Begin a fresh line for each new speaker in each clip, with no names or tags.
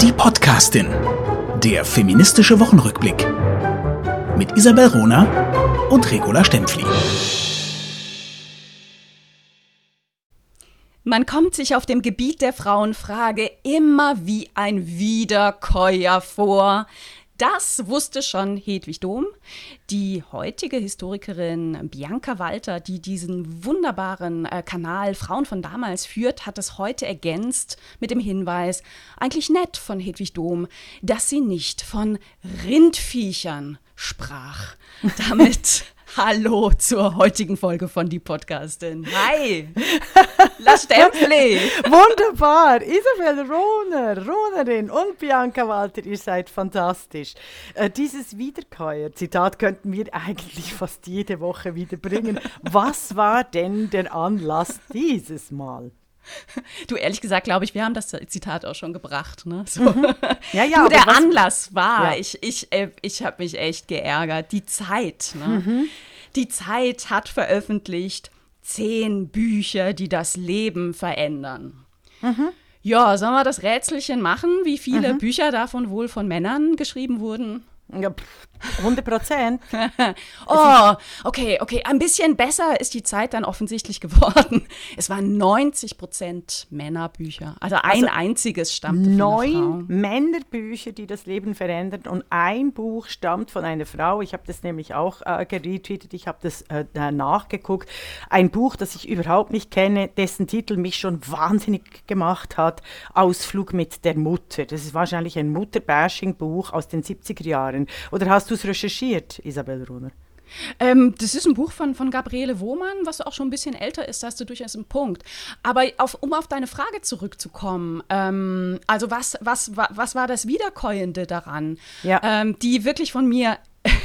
Die Podcastin. Der feministische Wochenrückblick. Mit Isabel Rona und Regula Stempfli.
Man kommt sich auf dem Gebiet der Frauenfrage immer wie ein Wiederkäuer vor. Das wusste schon Hedwig Dohm. Die heutige Historikerin Bianca Walter, die diesen wunderbaren äh, Kanal Frauen von damals führt, hat es heute ergänzt mit dem Hinweis, eigentlich nett von Hedwig Dohm, dass sie nicht von Rindviechern sprach. Damit Hallo zur heutigen Folge von Die Podcastin. Hi! La Stempfli!
Wunderbar! Isabel Rohner, Rohnerin und Bianca Walter, ihr seid fantastisch. Äh, dieses Wiederkäuer-Zitat könnten wir eigentlich fast jede Woche wieder bringen. Was war denn der Anlass dieses Mal?
Du, ehrlich gesagt, glaube ich, wir haben das Zitat auch schon gebracht. Ne? So.
Mhm. Ja, ja,
du, der
was,
Anlass war,
Ja.
ich, ich, äh, ich habe mich echt geärgert. Die Zeit. Ne?
Mhm.
Die Zeit hat veröffentlicht zehn Bücher, die das Leben verändern.
Mhm.
Ja, sollen wir das Rätselchen machen, wie viele Bücher davon wohl von Männern geschrieben wurden?
Ja, pff, 100 Prozent.
Oh, okay, okay. Ein bisschen besser ist die Zeit dann offensichtlich geworden. Es waren 90 Prozent Männerbücher. Also ein
Also
einziges stammte von einer Frau.
Neun Männerbücher, die das Leben verändern und ein Buch stammt von einer Frau. Ich habe das nämlich auch äh, geretweetet, ich habe das äh, nachgeguckt. Ein Buch, das ich überhaupt nicht kenne, dessen Titel mich schon wahnsinnig gemacht hat, Ausflug mit der Mutter. Das ist wahrscheinlich ein Mutter-Bashing-Buch aus den 70er Jahren. Oder hast du es recherchiert, Isabel Runer?
Ähm, das ist ein Buch von, von Gabriele Wohmann, was auch schon ein bisschen älter ist, da hast du durchaus einen Punkt. Aber auf, um auf deine Frage zurückzukommen, ähm, also was, was, wa- was war das Wiederkäuende daran?
Ja.
Ähm, die wirklich von mir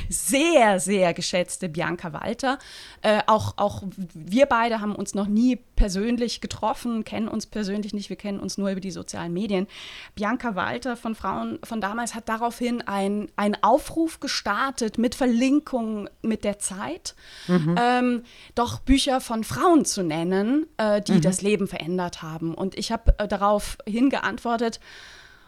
sehr, sehr geschätzte Bianca Walter. Äh, auch, auch wir beide haben uns noch nie persönlich getroffen, kennen uns persönlich nicht, wir kennen uns nur über die sozialen Medien. Bianca Walter von Frauen von damals hat daraufhin ein- einen Aufruf gestartet mit Verlinkung mit der Zeit, ähm, doch Bücher von Frauen zu nennen, äh, die das Leben verändert haben. Und ich habe äh, darauf hingeantwortet,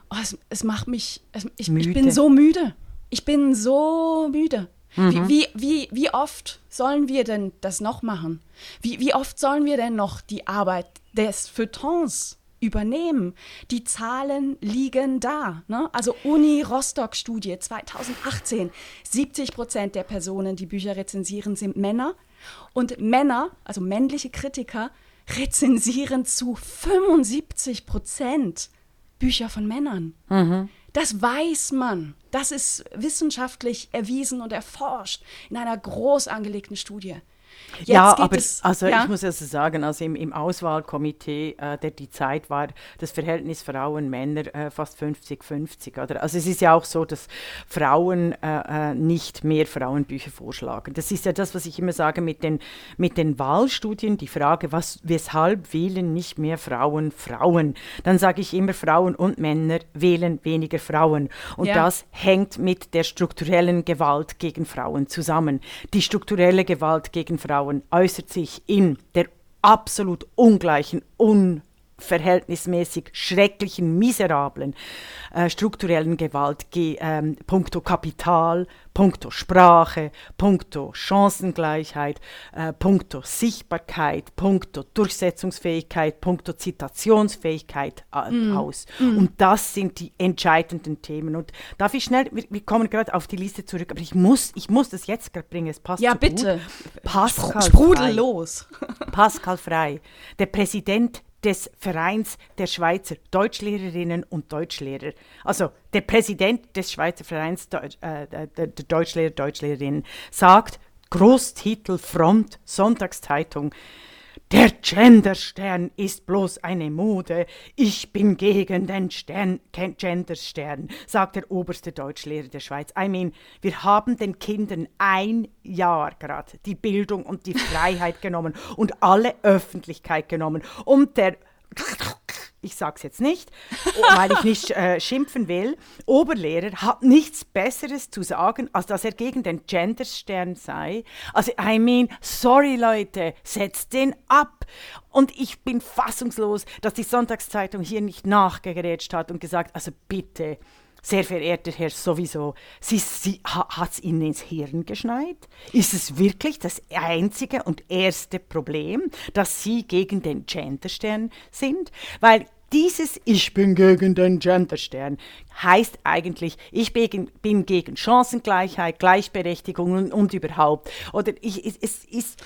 oh, es, es macht mich, es, ich, ich bin so müde. Ich bin so müde. Wie, wie, wie, wie oft sollen wir denn das noch machen? Wie, wie oft sollen wir denn noch die Arbeit des Feuilletons übernehmen? Die Zahlen liegen da. Ne? Also Uni Rostock Studie 2018. 70 Prozent der Personen, die Bücher rezensieren, sind Männer. Und Männer, also männliche Kritiker, rezensieren zu 75 Prozent Bücher von Männern. Das weiß man. Das ist wissenschaftlich erwiesen und erforscht in einer groß angelegten Studie. Jetzt
ja, aber
es,
also
ja?
ich muss also sagen, also im, im Auswahlkomitee äh, der die Zeit war das Verhältnis Frauen-Männer äh, fast 50-50. Oder? Also es ist ja auch so, dass Frauen äh, äh, nicht mehr Frauenbücher vorschlagen. Das ist ja das, was ich immer sage mit den, mit den Wahlstudien, die Frage, was, weshalb wählen nicht mehr Frauen Frauen? Dann sage ich immer, Frauen und Männer wählen weniger Frauen. Und
Ja.
das hängt mit der strukturellen Gewalt gegen Frauen zusammen. Die strukturelle Gewalt gegen Frauen äußert sich in der absolut ungleichen, unverhältnismäßig schrecklichen, miserablen äh, strukturellen Gewalt ge, ähm, puncto Kapital, puncto Sprache, puncto Chancengleichheit, äh, puncto Sichtbarkeit, puncto Durchsetzungsfähigkeit, puncto Zitationsfähigkeit äh, aus. Und das sind die entscheidenden Themen. Und darf ich schnell, wir, wir kommen gerade auf die Liste zurück, aber ich muss, ich muss das jetzt gerade bringen, es passt
Ja,
so
bitte.
Gut. Pascal
Sprudel
Frey.
los.
Pascal Frey, der Präsident des Vereins der Schweizer Deutschlehrerinnen und Deutschlehrer. Also der Präsident des Schweizer Vereins Deutsch, äh, der, Deutschlehrer, Deutschlehrerinnen sagt, Großtitel Front, Sonntagszeitung, der Genderstern ist bloß eine Mode. Ich bin gegen den Stern, Genderstern, sagt der oberste Deutschlehrer der Schweiz. I mean, wir haben den Kindern ein Jahr gerade die Bildung und die Freiheit genommen und alle Öffentlichkeit genommen. Und der ich sage es jetzt nicht, weil ich nicht äh, schimpfen will, Oberlehrer hat nichts Besseres zu sagen, als dass er gegen den Genderstern sei. Also, I mean, sorry Leute, setzt den ab. Und ich bin fassungslos, dass die Sonntagszeitung hier nicht nachgerätscht hat und gesagt, also bitte, sehr verehrter Herr, sowieso, Sie, Sie, hat es Ihnen ins Hirn geschneit? Ist es wirklich das einzige und erste Problem, dass Sie gegen den Genderstern sind? Weil dieses Ich bin gegen den Genderstern heißt eigentlich, ich bin, gegen Chancengleichheit, Gleichberechtigung und, und überhaupt. Oder ich, es, es ist.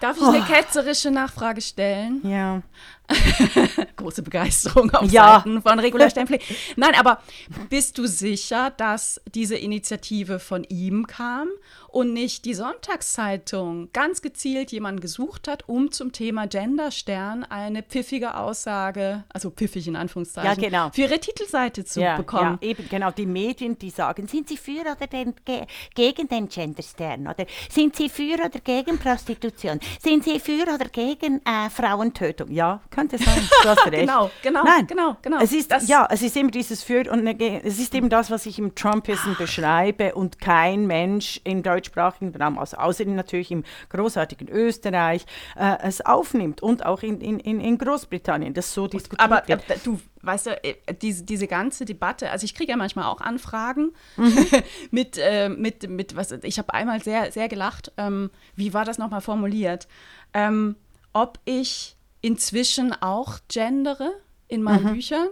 Darf ich oh. eine ketzerische Nachfrage stellen?
Ja.
Große Begeisterung auf ja. Seiten von Regula Stempfli. Nein, aber bist du sicher, dass diese Initiative von ihm kam und nicht die Sonntagszeitung ganz gezielt jemanden gesucht hat, um zum Thema Genderstern eine pfiffige Aussage, also pfiffig in Anführungszeichen,
ja, genau.
für ihre Titelseite zu
ja,
bekommen?
Ja, eben genau. Die Medien, die sagen, sind sie für oder den, ge, gegen den Genderstern? Oder sind sie für oder gegen Prostitution? Sind sie für oder gegen äh, Frauentötung? Ja, kann könnte sein. Du hast recht.
genau, genau,
Nein,
genau, genau.
Es ist, ja, es ist immer dieses Für und Es ist eben das, was ich im Trumpism beschreibe und kein Mensch im deutschsprachigen Raum, also außer natürlich im großartigen Österreich, äh, es aufnimmt und auch in, in, in Großbritannien, das so diskutiert
Aber
wird.
Äh, du, weißt du, äh, diese, diese ganze Debatte, also ich kriege ja manchmal auch Anfragen mhm. mit, äh, mit, mit, was, ich habe einmal sehr, sehr gelacht, ähm, wie war das nochmal formuliert, ähm, ob ich inzwischen auch gendere in meinen mhm. Büchern.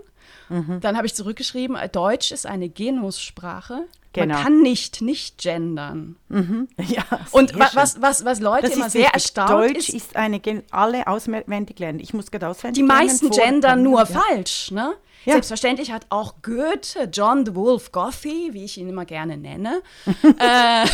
Mhm. Dann habe ich zurückgeschrieben, äh, Deutsch ist eine Genussprache. Genau. Man kann nicht nicht gendern.
Mhm. Ja,
und wa was, was, was Leute immer sehr erstaunt
Deutsch ist, ist eine, alle auswendig lernen. Ich muss gerade auswendig
Die meisten gendern nur ja. falsch. Ne? Ja. Selbstverständlich hat auch Goethe, John the Wolf Gothy, wie ich ihn immer gerne nenne, äh,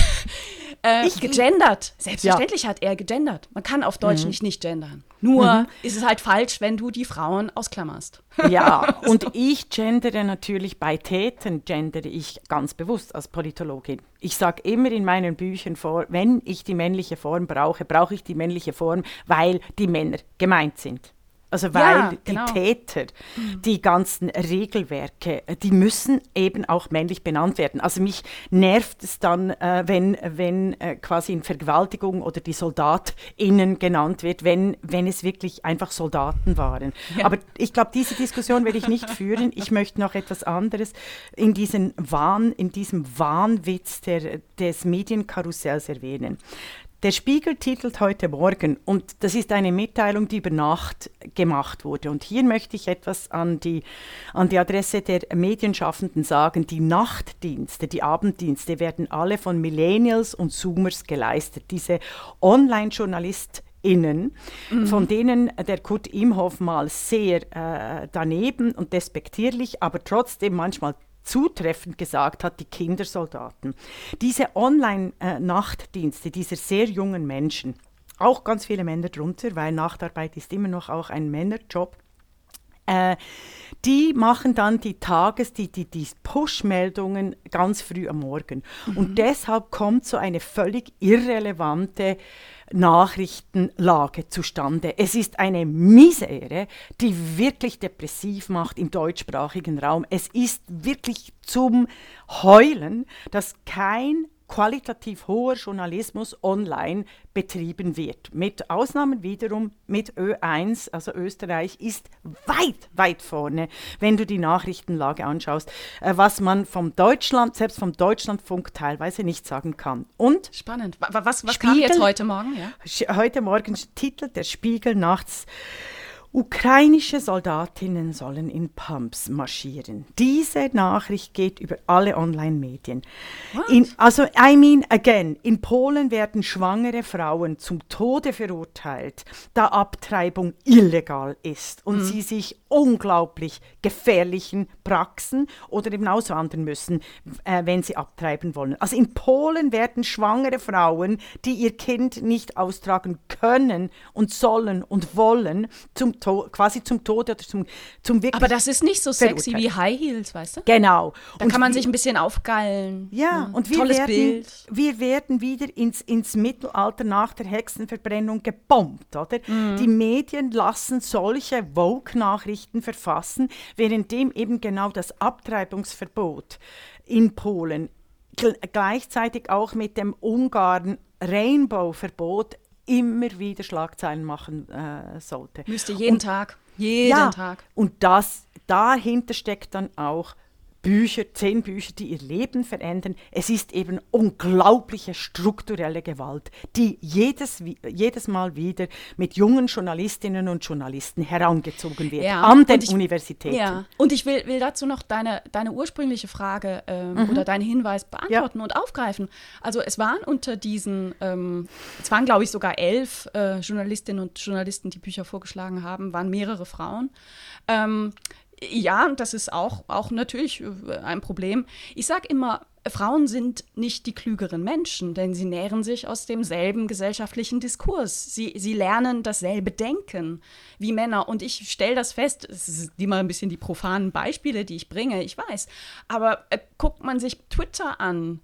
äh, ich, gegendert. Selbstverständlich ja. hat er gegendert. Man kann auf Deutsch mhm. nicht nicht gendern. Nur mhm. ist es halt falsch, wenn du die Frauen ausklammerst.
Ja, und so. ich gendere natürlich bei Tätern, gendere ich ganz bewusst als Politologin. Ich sage immer in meinen Büchern vor, wenn ich die männliche Form brauche, brauche ich die männliche Form, weil die Männer gemeint sind. Also weil ja, genau. die Täter, die ganzen Regelwerke, die müssen eben auch männlich benannt werden. Also mich nervt es dann, äh, wenn, wenn äh, quasi in Vergewaltigung oder die SoldatInnen genannt wird, wenn, wenn es wirklich einfach Soldaten waren. Ja. Aber ich glaube, diese Diskussion werde ich nicht führen. Ich möchte noch etwas anderes in, diesen Wahn, in diesem Wahnwitz der, des Medienkarussells erwähnen. Der Spiegel titelt heute Morgen, und das ist eine Mitteilung, die über Nacht gemacht wurde. Und hier möchte ich etwas an die, an die Adresse der Medienschaffenden sagen. Die Nachtdienste, die Abenddienste werden alle von Millennials und Zoomers geleistet. Diese Online-JournalistInnen, mhm. von denen der Kurt Imhoff mal sehr äh, daneben und despektierlich, aber trotzdem manchmal zutreffend gesagt hat, die Kindersoldaten. Diese Online-Nachtdienste dieser sehr jungen Menschen, auch ganz viele Männer drunter, weil Nachtarbeit ist immer noch auch ein Männerjob, äh, die machen dann die Tages-, die, die, die Push-Meldungen ganz früh am Morgen. Mhm. Und deshalb kommt so eine völlig irrelevante Nachrichtenlage zustande. Es ist eine Misere, die wirklich depressiv macht im deutschsprachigen Raum. Es ist wirklich zum Heulen, dass kein qualitativ hoher Journalismus online betrieben wird. Mit Ausnahmen wiederum mit Ö1, also Österreich, ist weit, weit vorne, wenn du die Nachrichtenlage anschaust, äh, was man vom Deutschland, selbst vom Deutschlandfunk teilweise nicht sagen kann. Und
Spannend. Was, was Spiegel, kam jetzt heute Morgen?
Ja? Heute Morgen titelt der Spiegel nachts Ukrainische Soldatinnen sollen in Pumps marschieren. Diese Nachricht geht über alle Online-Medien. Also, I mean, again, in Polen werden schwangere Frauen zum Tode verurteilt, da Abtreibung illegal ist und mhm. sie sich unglaublich gefährlichen Praxen oder eben auswandern müssen, äh, wenn sie abtreiben wollen. Also in Polen werden schwangere Frauen, die ihr Kind nicht austragen können und sollen und wollen, zum to quasi zum Tode oder zum, zum wirklich
Aber das ist nicht so sexy
verurteilt.
wie High Heels, weißt du?
Genau.
Da
Und
kann man
wie-
sich ein bisschen aufgeilen.
Ja, und wir
Tolles
werden,
Bild.
wir werden wieder ins, ins Mittelalter nach der Hexenverbrennung gebombt, oder?
Mhm.
Die Medien lassen solche Vogue-Nachrichten verfassen, währenddem eben genau das Abtreibungsverbot in Polen gl gleichzeitig auch mit dem Ungarn Rainbow-Verbot immer wieder Schlagzeilen machen äh, sollte.
Müsste jeden Tag. Jeden
ja,
Tag.
Und das, dahinter steckt dann auch Bücher, zehn Bücher, die ihr Leben verändern. Es ist eben unglaubliche strukturelle Gewalt, die jedes, jedes Mal wieder mit jungen Journalistinnen und Journalisten herangezogen wird
Ja,
an den
und ich-
Universitäten.
Ja, und ich will, will dazu noch deine, deine ursprüngliche Frage ähm,
Mhm.
oder deinen Hinweis beantworten und aufgreifen. Also es waren unter diesen, ähm, es waren glaube ich sogar elf äh, Journalistinnen und Journalisten, die Bücher vorgeschlagen haben, waren mehrere Frauen. Ähm, ja, und das ist auch, auch natürlich äh, ein Problem. Ich sage immer, Frauen sind nicht die klügeren Menschen, denn sie nähren sich aus demselben gesellschaftlichen Diskurs. Sie, sie lernen dasselbe Denken wie Männer. Und ich stelle das fest, es sind immer ein bisschen die profanen Beispiele, die ich bringe, ich weiß. Aber äh, guckt man sich Twitter an,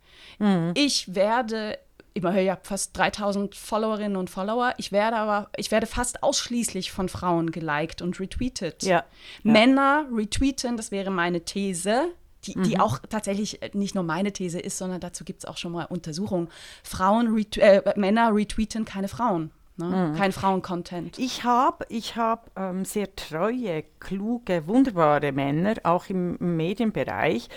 ich werde ich habe ja fast 3000 Followerinnen und Follower. Ich werde aber, ich werde fast ausschließlich von Frauen geliked und retweetet.
Ja.
Männer retweeten, das wäre meine These, die, die
Mhm.
auch tatsächlich äh, nicht nur meine These ist, sondern dazu gibt es auch schon mal Untersuchungen. Frauen, ret äh, Männer retweeten keine Frauen. Ne? Kein Frauen-Content.
Mhm. Ich habe ich hab, ähm, sehr treue, kluge, wunderbare Männer, auch im Medienbereich.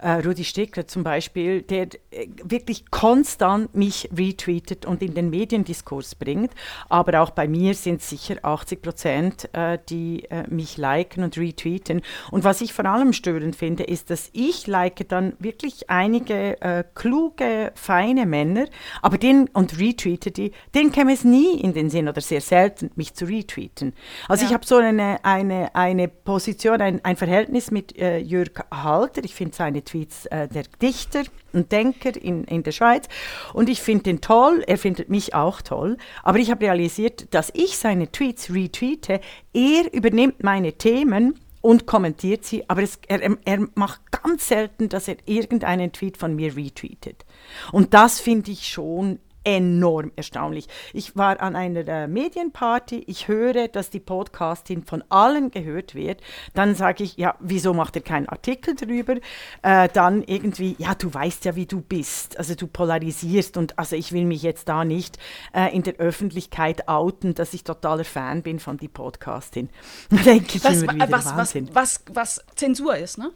Äh, Rudi Stickler zum Beispiel, der äh, wirklich konstant mich retweetet und in den Mediendiskurs bringt. Aber auch bei mir sind sicher 80 Prozent, äh, die äh, mich liken und retweeten. Und was ich vor allem störend finde, ist, dass ich like dann wirklich einige äh, kluge, feine Männer, aber den und retweete die, denen käme es nie in den Sinn oder sehr selten, mich zu retweeten. Also
Ja.
ich habe so eine, eine, eine Position, ein, ein Verhältnis mit äh, Jörg Halter. Ich finde seine Tweets äh, der Dichter und Denker in, in der Schweiz. Und ich finde ihn toll, er findet mich auch toll. Aber ich habe realisiert, dass ich seine Tweets retweete. Er übernimmt meine Themen und kommentiert sie, aber es, er, er- er macht ganz selten, dass er irgendeinen Tweet von mir retweetet. Und das finde ich schon enorm erstaunlich. Ich war an einer äh, Medienparty, ich höre, dass die Podcastin von allen gehört wird. Dann sage ich, ja, wieso macht er keinen Artikel darüber? Äh, dann irgendwie, ja, du weißt ja, wie du bist. Also du polarisierst und also ich will mich jetzt da nicht äh, in der Öffentlichkeit outen, dass ich totaler Fan bin von die Podcastin. Denke ich
Was,
immer wieder,
was, was,
Wahnsinn.
was, was Zensur ist, ne?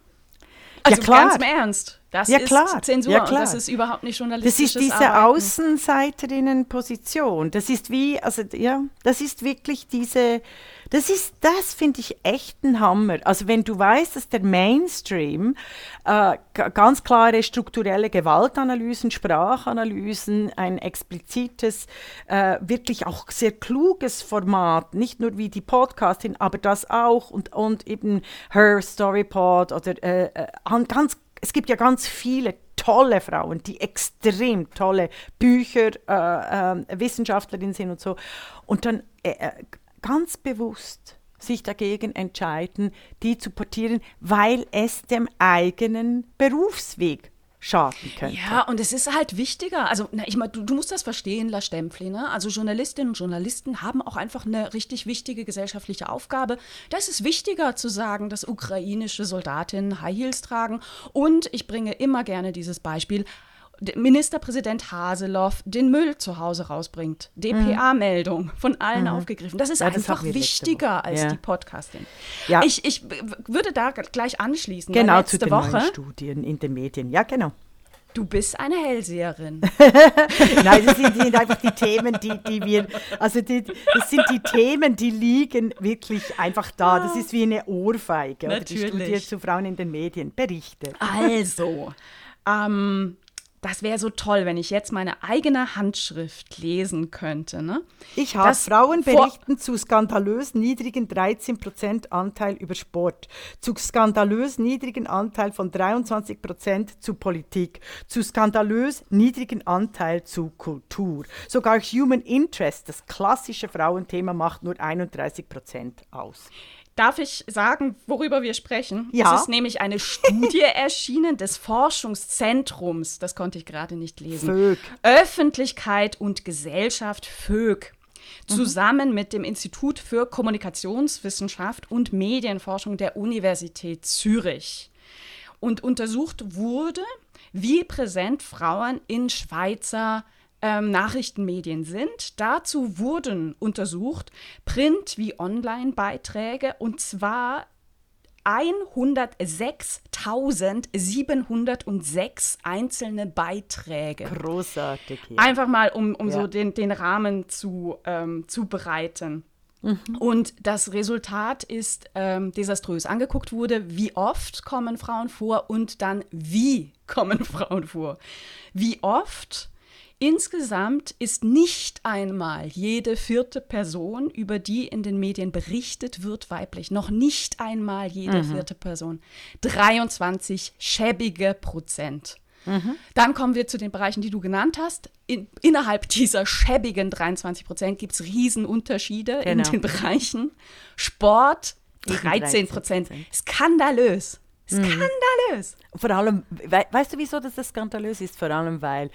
Ja,
Also
klar.
ganz im Ernst. Das
Ja,
ist
klar.
Zensur
Ja, klar.
das ist überhaupt nicht
Das
journalistisches
ist diese
Arbeiten.
Außenseiterinnenposition. Das ist wie, also ja, das ist wirklich diese, das ist, das finde ich echt ein Hammer. Also wenn du weißt, dass der Mainstream äh, ganz klare strukturelle Gewaltanalysen, Sprachanalysen, ein explizites, äh, wirklich auch sehr kluges Format, nicht nur wie die Podcastin, aber das auch und, und eben Her Storypod oder äh, äh, an- ganz es gibt ja ganz viele tolle Frauen, die extrem tolle Bücher, äh, äh, Wissenschaftlerinnen sind und so. Und dann äh, äh, ganz bewusst sich dagegen entscheiden, die zu portieren, weil es dem eigenen Berufsweg schaden könnte.
Ja, und es ist halt wichtiger. Also, na, ich meine, du, du musst das verstehen, La Stempfli. Ne? Also, Journalistinnen und Journalisten haben auch einfach eine richtig wichtige gesellschaftliche Aufgabe. Da ist wichtiger zu sagen, dass ukrainische Soldatinnen High Heels tragen. Und ich bringe immer gerne dieses Beispiel. Ministerpräsident Haseloff den Müll zu Hause rausbringt. DPA-Meldung von allen aufgegriffen. Das ist
Mhm. Ja,
einfach wichtiger als
Ja.
die Podcastin.
Ja.
Ich, ich würde da gleich anschließen.
Genau, zu
letzte
den
Woche,
neuen Studien in den Medien. Ja, genau.
du bist eine Hellseherin.
Nein, das sind, sind einfach die Themen, die, die wir, also die, das sind die Themen, die liegen wirklich einfach da. Das ist wie eine Ohrfeige. Oder die
Natürlich.
Studie zu Frauen in den Medien. Berichte.
Also, ähm, das wäre so toll, wenn ich jetzt meine eigene Handschrift lesen könnte. Ne?
Ich habe Frauen berichten zu skandalös niedrigen 13% Anteil über Sport, zu skandalös niedrigen Anteil von 23% zu Politik, zu skandalös niedrigen Anteil zu Kultur. Sogar Human Interest, das klassische Frauenthema, macht nur 31% aus.
Darf ich sagen, worüber wir sprechen?
Ja.
Es ist nämlich eine Studie erschienen des Forschungszentrums, das konnte ich gerade nicht lesen.
Fög.
Öffentlichkeit und Gesellschaft Fög. Zusammen mit dem Institut für Kommunikationswissenschaft und Medienforschung der Universität Zürich. Und untersucht wurde, wie präsent Frauen in Schweizer ähm, Nachrichtenmedien sind. Dazu wurden untersucht Print- wie Online-Beiträge und zwar 106.706 einzelne Beiträge.
Großartig. Ja.
Einfach mal, um, um
Ja.
so den, den Rahmen zu, ähm, zu bereiten. Und das Resultat ist ähm, desaströs. Angeguckt wurde, wie oft kommen Frauen vor und dann wie kommen Frauen vor. Wie oft? Insgesamt ist nicht einmal jede vierte Person, über die in den Medien berichtet wird, weiblich. Noch nicht einmal jede vierte Person. 23 schäbige Prozent. Dann kommen wir zu den Bereichen, die du genannt hast. In, innerhalb dieser schäbigen 23 Prozent gibt es Riesenunterschiede in
Genau.
den Bereichen. Sport,
Eben
13 Prozent.
13%.
Skandalös. Skandalös.
Vor allem, we weißt du, wieso das skandalös ist? Vor allem, weil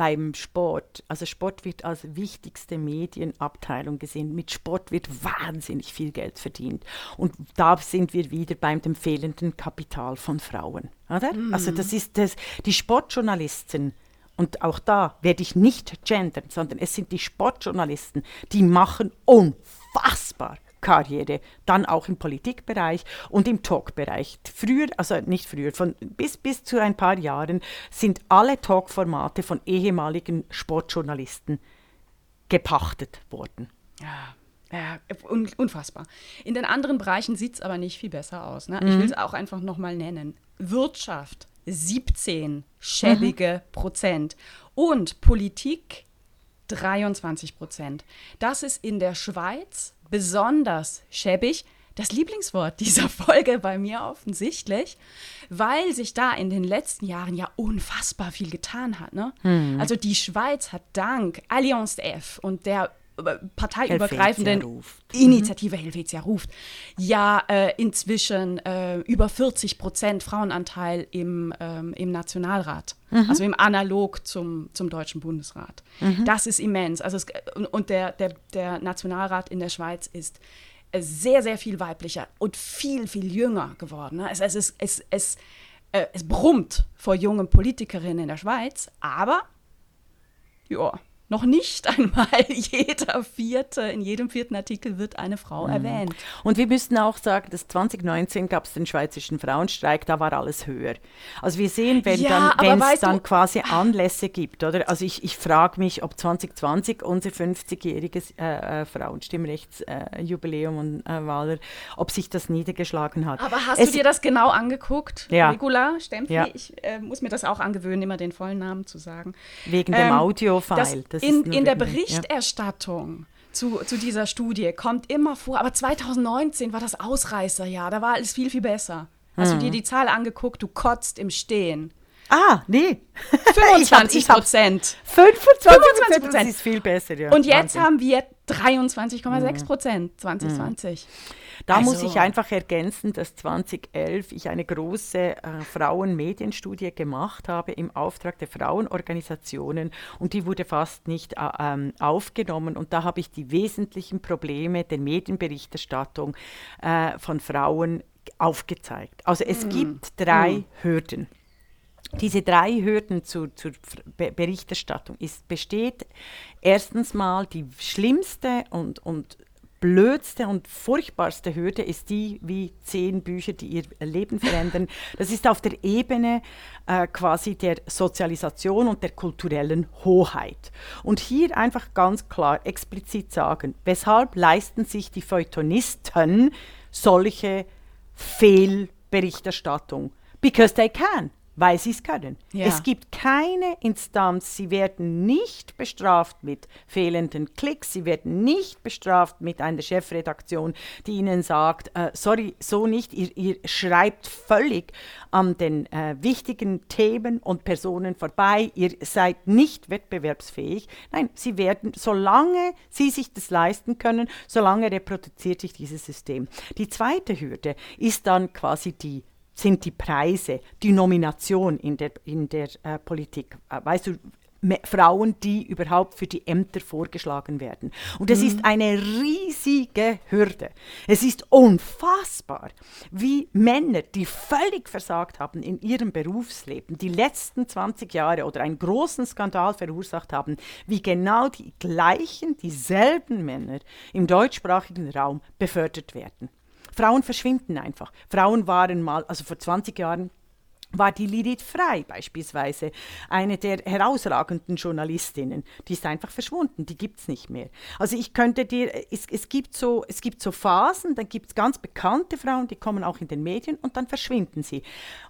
beim Sport, also Sport wird als wichtigste Medienabteilung gesehen. Mit Sport wird wahnsinnig viel Geld verdient. Und da sind wir wieder beim dem fehlenden Kapital von Frauen. Oder? Also das ist das, die Sportjournalisten. Und auch da werde ich nicht gendern, sondern es sind die Sportjournalisten, die machen unfassbar Karriere, dann auch im Politikbereich und im Talkbereich. Früher, also nicht früher, von bis, bis zu ein paar Jahren sind alle Talkformate von ehemaligen Sportjournalisten gepachtet worden.
Ja, ja un unfassbar. In den anderen Bereichen sieht es aber nicht viel besser aus. Ne? Ich will es auch einfach nochmal nennen. Wirtschaft 17 schäbige Prozent und Politik 23 Prozent. Das ist in der Schweiz besonders schäbig. Das Lieblingswort dieser Folge bei mir offensichtlich, weil sich da in den letzten Jahren ja unfassbar viel getan hat. Ne? Also die Schweiz hat dank Allianz F und der parteiübergreifenden
Helvetia ruft.
Initiative Helvetia ruft, ja äh, inzwischen äh, über 40 Prozent Frauenanteil im, ähm, im Nationalrat, also im Analog zum, zum Deutschen Bundesrat. Das ist immens. Also es, und der, der, der Nationalrat in der Schweiz ist äh, sehr, sehr viel weiblicher und viel, viel jünger geworden. Ne? Es, es, ist, es, es, äh, es brummt vor jungen Politikerinnen in der Schweiz, aber ja, noch nicht einmal jeder vierte, in jedem vierten Artikel wird eine Frau
Mhm.
erwähnt.
Und wir müssten auch sagen, dass 2019 gab es den schweizerischen Frauenstreik, da war alles höher. Also wir sehen, wenn
Ja,
dann, es dann quasi Anlässe gibt, oder? Also ich, ich frage mich, ob 2020 unser 50-jähriges äh, äh, Frauenstimmrechtsjubiläum äh, und äh, Wahl, ob sich das niedergeschlagen hat.
Aber hast
Es-
du dir das genau angeguckt?
Ja.
Regula Stempfli?
Ja.
Ich äh, muss mir das auch angewöhnen, immer den vollen Namen zu sagen.
Wegen dem
Ähm,
Audio-File.
In, in der
dem- ja.
Berichterstattung zu, zu dieser Studie kommt immer vor, aber 2019 war das Ausreißerjahr, da war alles viel, viel besser. Hast
Hm.
du dir die Zahl angeguckt, du kotzt im Stehen.
Ah, nee.
25
ich hab-
Prozent.
25
25%.
Prozent. Das ist viel besser, ja.
Und jetzt
Wahnsinn.
haben wir 23,6 Prozent 2020.
Da
Also-
muss ich einfach ergänzen, dass 2011 ich eine große äh, Frauenmedienstudie gemacht habe im Auftrag der Frauenorganisationen und die wurde fast nicht äh, ähm, aufgenommen und da habe ich die wesentlichen Probleme der Medienberichterstattung äh, von Frauen aufgezeigt. Also es gibt drei Hürden. Diese drei Hürden zu, zur Be Berichterstattung ist, besteht erstens mal die schlimmste und, und blödste und furchtbarste Hürde ist die, wie zehn Bücher, die ihr Leben verändern. Das ist auf der Ebene äh, quasi der Sozialisation und der kulturellen Hoheit. Und hier einfach ganz klar explizit sagen, weshalb leisten sich die Feuilletonisten solche Fehlberichterstattung? Because they can. Weil sie es können.
Ja.
Es gibt keine Instanz, sie werden nicht bestraft mit fehlenden Klicks, sie werden nicht bestraft mit einer Chefredaktion, die ihnen sagt, äh, sorry, so nicht, ihr, ihr schreibt völlig an den äh, wichtigen Themen und Personen vorbei, ihr seid nicht wettbewerbsfähig. Nein, sie werden, solange sie sich das leisten können, solange reproduziert sich dieses System. Die zweite Hürde ist dann quasi die sind die Preise, die Nomination in der, in der äh, Politik. Äh, weißt du, Frauen, die überhaupt für die Ämter vorgeschlagen werden. Und es mhm. ist eine riesige Hürde. Es ist unfassbar, wie Männer, die völlig versagt haben in ihrem Berufsleben, die letzten 20 Jahre oder einen großen Skandal verursacht haben, wie genau die gleichen, dieselben Männer im deutschsprachigen Raum befördert werden. Frauen verschwinden einfach. Frauen waren mal, also vor 20 Jahren, war die Lilith Frei beispielsweise, eine der herausragenden Journalistinnen. Die ist einfach verschwunden, die gibt es nicht mehr. Also ich könnte dir, es, es, gibt, so, es gibt so Phasen, dann gibt es ganz bekannte Frauen, die kommen auch in den Medien und dann verschwinden sie.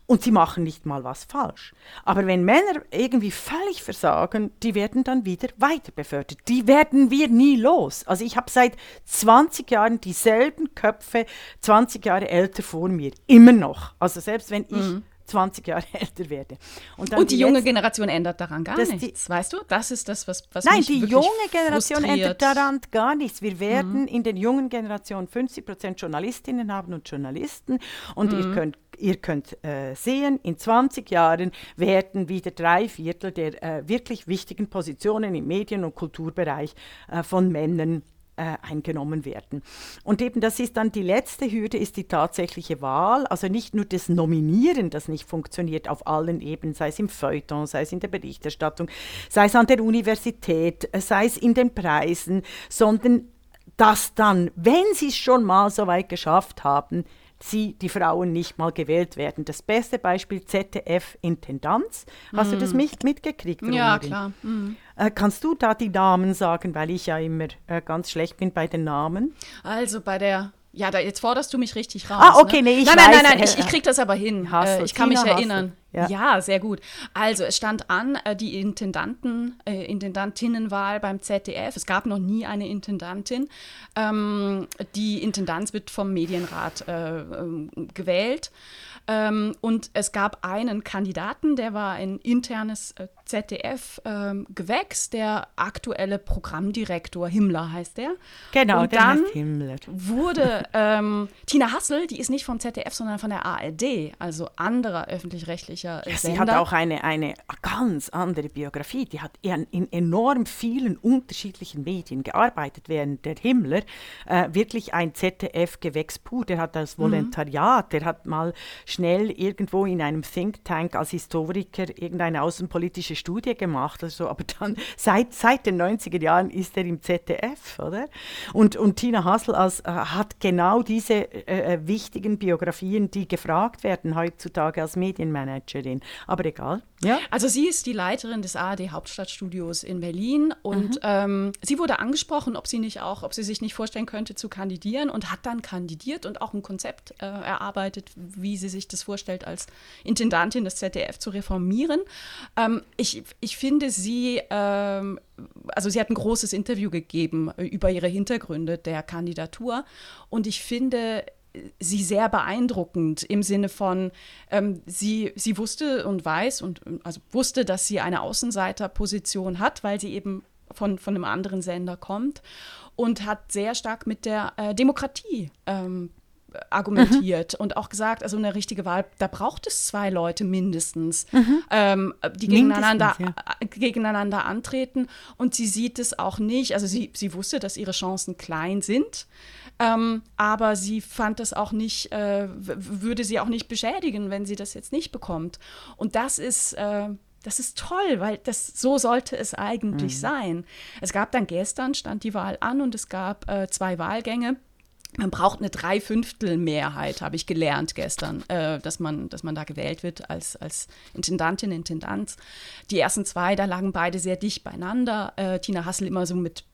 Und sie machen nicht mal was falsch. Aber wenn Männer irgendwie völlig versagen, die werden dann wieder weiter befördert. Die werden wir nie los. Also ich habe seit 20 Jahren dieselben Köpfe, 20 Jahre älter vor mir, immer noch. Also selbst wenn ich mhm 20 Jahre älter werde.
Und, und die, die junge Generation ändert daran gar nichts, die, weißt du? Das ist das, was, was
Nein,
mich
die junge Generation ändert daran gar nichts. Wir werden mhm. in den jungen Generationen 50 Prozent Journalistinnen haben und Journalisten und mhm. ihr könnt ihr könnt äh, sehen, in 20 Jahren werden wieder drei Viertel der äh, wirklich wichtigen Positionen im Medien- und Kulturbereich äh, von Männern äh, eingenommen werden. Und eben das ist dann die letzte Hürde, ist die tatsächliche Wahl, also nicht nur das Nominieren, das nicht funktioniert auf allen Ebenen, sei es im Feuilleton, sei es in der Berichterstattung, sei es an der Universität, sei es in den Preisen, sondern dass dann, wenn sie es schon mal so weit geschafft haben, sie, die Frauen, nicht mal gewählt werden. Das beste Beispiel ZDF-Intendanz. Hast mm. du das mit, mitgekriegt?
Ja, klar. Mm.
Äh, kannst du da die Namen sagen, weil ich ja immer äh, ganz schlecht bin bei den Namen?
Also bei der ja, da, jetzt forderst du mich richtig raus.
Ah, okay, ne? nee, ich
Nein,
weiß,
nein, nein, nein, ich, ich krieg das aber hin.
Hassel,
äh, ich kann
Tina
mich erinnern.
Ja.
ja. sehr gut. Also, es stand an, äh, die Intendanten, äh, Intendantinnenwahl beim ZDF. Es gab noch nie eine Intendantin. Ähm, die Intendanz wird vom Medienrat äh, ähm, gewählt. Ähm, und es gab einen Kandidaten, der war ein internes äh, ZDF-Gewächs, ähm, der aktuelle Programmdirektor Himmler heißt der.
Genau,
und
der
dann
heißt Himmler.
wurde ähm, Tina Hassel, die ist nicht vom ZDF, sondern von der ARD, also anderer öffentlich-rechtlicher
ja, Sie hat auch eine, eine ganz andere Biografie. Die hat in, in enorm vielen unterschiedlichen Medien gearbeitet, während der Himmler äh, wirklich ein ZDF-Gewächs pur. Der hat das mhm. Volontariat, mhm. der hat mal schnell irgendwo in einem Think Tank als Historiker irgendeine außenpolitische Studie gemacht, also, aber dann seit, seit den 90er Jahren ist er im ZDF, oder? Und, und Tina Hassel als, äh, hat genau diese äh, äh, wichtigen Biografien, die gefragt werden heutzutage als Medienmanagerin. Aber egal.
Ja? Also sie ist die Leiterin des ARD Hauptstadtstudios in Berlin und mhm. ähm, sie wurde angesprochen, ob sie nicht auch, ob sie sich nicht vorstellen könnte zu kandidieren und hat dann kandidiert und auch ein Konzept äh, erarbeitet, wie sie sich das vorstellt, als Intendantin des ZDF zu reformieren. Ähm, ich, ich finde sie, ähm, also sie hat ein großes Interview gegeben äh, über ihre Hintergründe der Kandidatur. Und ich finde, sie sehr beeindruckend im Sinne von, ähm, sie, sie wusste und weiß und also wusste, dass sie eine Außenseiterposition hat, weil sie eben von, von einem anderen Sender kommt und hat sehr stark mit der äh, Demokratie ähm, argumentiert mhm. und auch gesagt, also eine richtige Wahl, da braucht es zwei Leute mindestens, mhm. ähm, die gegeneinander, ja. Äh, gegeneinander antreten. Und sie sieht es auch nicht, also sie, sie wusste, dass ihre Chancen klein sind. Ähm, aber sie fand es auch nicht, äh, würde sie auch nicht beschädigen, wenn sie das jetzt nicht bekommt. Und das ist, äh, das ist toll, weil das so sollte es eigentlich mhm. sein. Es gab dann gestern, stand die Wahl an und es gab äh, zwei Wahlgänge. Man braucht eine Dreiviertelmehrheit, habe ich gelernt gestern, äh, dass, man, dass man da gewählt wird als, als Intendantin, Intendant. Die ersten zwei, da lagen beide sehr dicht beieinander. Äh, Tina Hassel immer so mit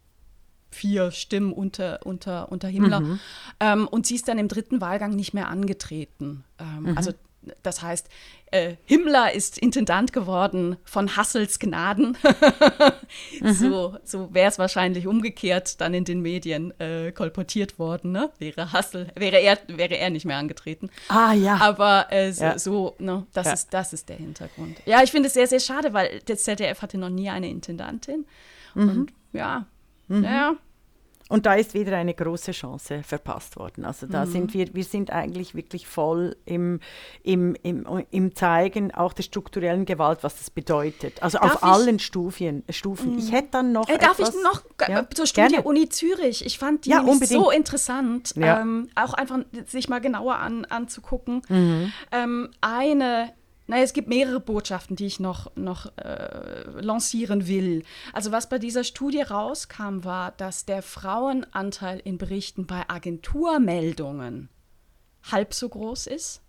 vier Stimmen unter, unter, unter Himmler. Mhm. Ähm, und sie ist dann im dritten Wahlgang nicht mehr angetreten. Ähm, mhm. Also das heißt, äh, Himmler ist Intendant geworden von Hassels Gnaden. mhm. So, so wäre es wahrscheinlich umgekehrt dann in den Medien äh, kolportiert worden, ne? Wäre Hassel, wäre er, wäre er nicht mehr angetreten.
Ah ja.
Aber äh, so, ja. so ne, das, ja. ist, das ist der Hintergrund. Ja, ich finde es sehr, sehr schade, weil der ZDF hatte noch nie eine Intendantin. Mhm. Und ja, mhm. ja.
Und da ist wieder eine große Chance verpasst worden. Also da mhm. sind wir, wir sind eigentlich wirklich voll im, im, im, im Zeigen auch der strukturellen Gewalt, was das bedeutet. Also darf auf allen Stufen. Stufen. Mhm. Ich hätte dann noch.
Äh, darf etwas, ich noch ja, zur Studie gerne. Uni Zürich? Ich fand die ja, so interessant, ja. ähm, auch einfach sich mal genauer an, anzugucken. Mhm. Ähm, eine naja, es gibt mehrere Botschaften, die ich noch, noch äh, lancieren will. Also was bei dieser Studie rauskam, war, dass der Frauenanteil in Berichten bei Agenturmeldungen halb so groß ist,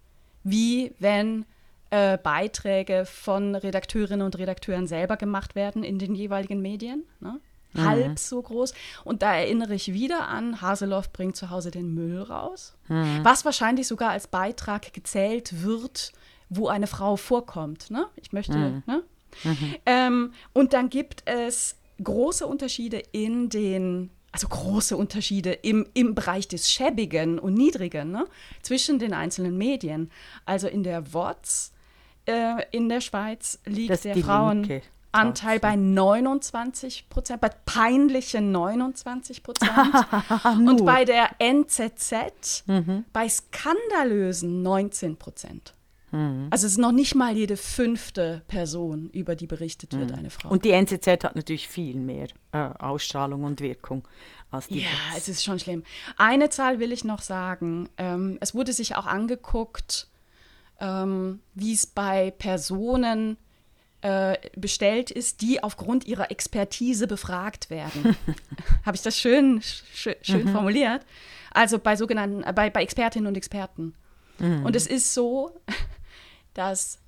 wie wenn äh, Beiträge von Redakteurinnen und Redakteuren selber gemacht werden in den jeweiligen Medien. Ne? Mhm. Halb so groß. Und da erinnere ich wieder an, Haseloff bringt zu Hause den Müll raus, mhm. was wahrscheinlich sogar als Beitrag gezählt wird wo eine Frau vorkommt. Ne? Ich möchte. Mhm. Ne? Mhm. Ähm, und dann gibt es große Unterschiede in den, also große Unterschiede im, im Bereich des Schäbigen und Niedrigen ne? zwischen den einzelnen Medien. Also in der WOTS äh, in der Schweiz liegt das der Frauenanteil bei 29 Prozent, bei peinlichen 29 Prozent. und bei der NZZ mhm. bei skandalösen 19 Prozent. Mhm. Also es ist noch nicht mal jede fünfte Person, über die berichtet wird, mhm. eine Frau.
Und die NZZ hat natürlich viel mehr äh, Ausstrahlung und Wirkung als die.
Ja, Box. es ist schon schlimm. Eine Zahl will ich noch sagen. Ähm, es wurde sich auch angeguckt, ähm, wie es bei Personen äh, bestellt ist, die aufgrund ihrer Expertise befragt werden. Habe ich das schön, schön, schön mhm. formuliert? Also bei sogenannten, äh, bei, bei Expertinnen und Experten. Mhm. Und es ist so, dass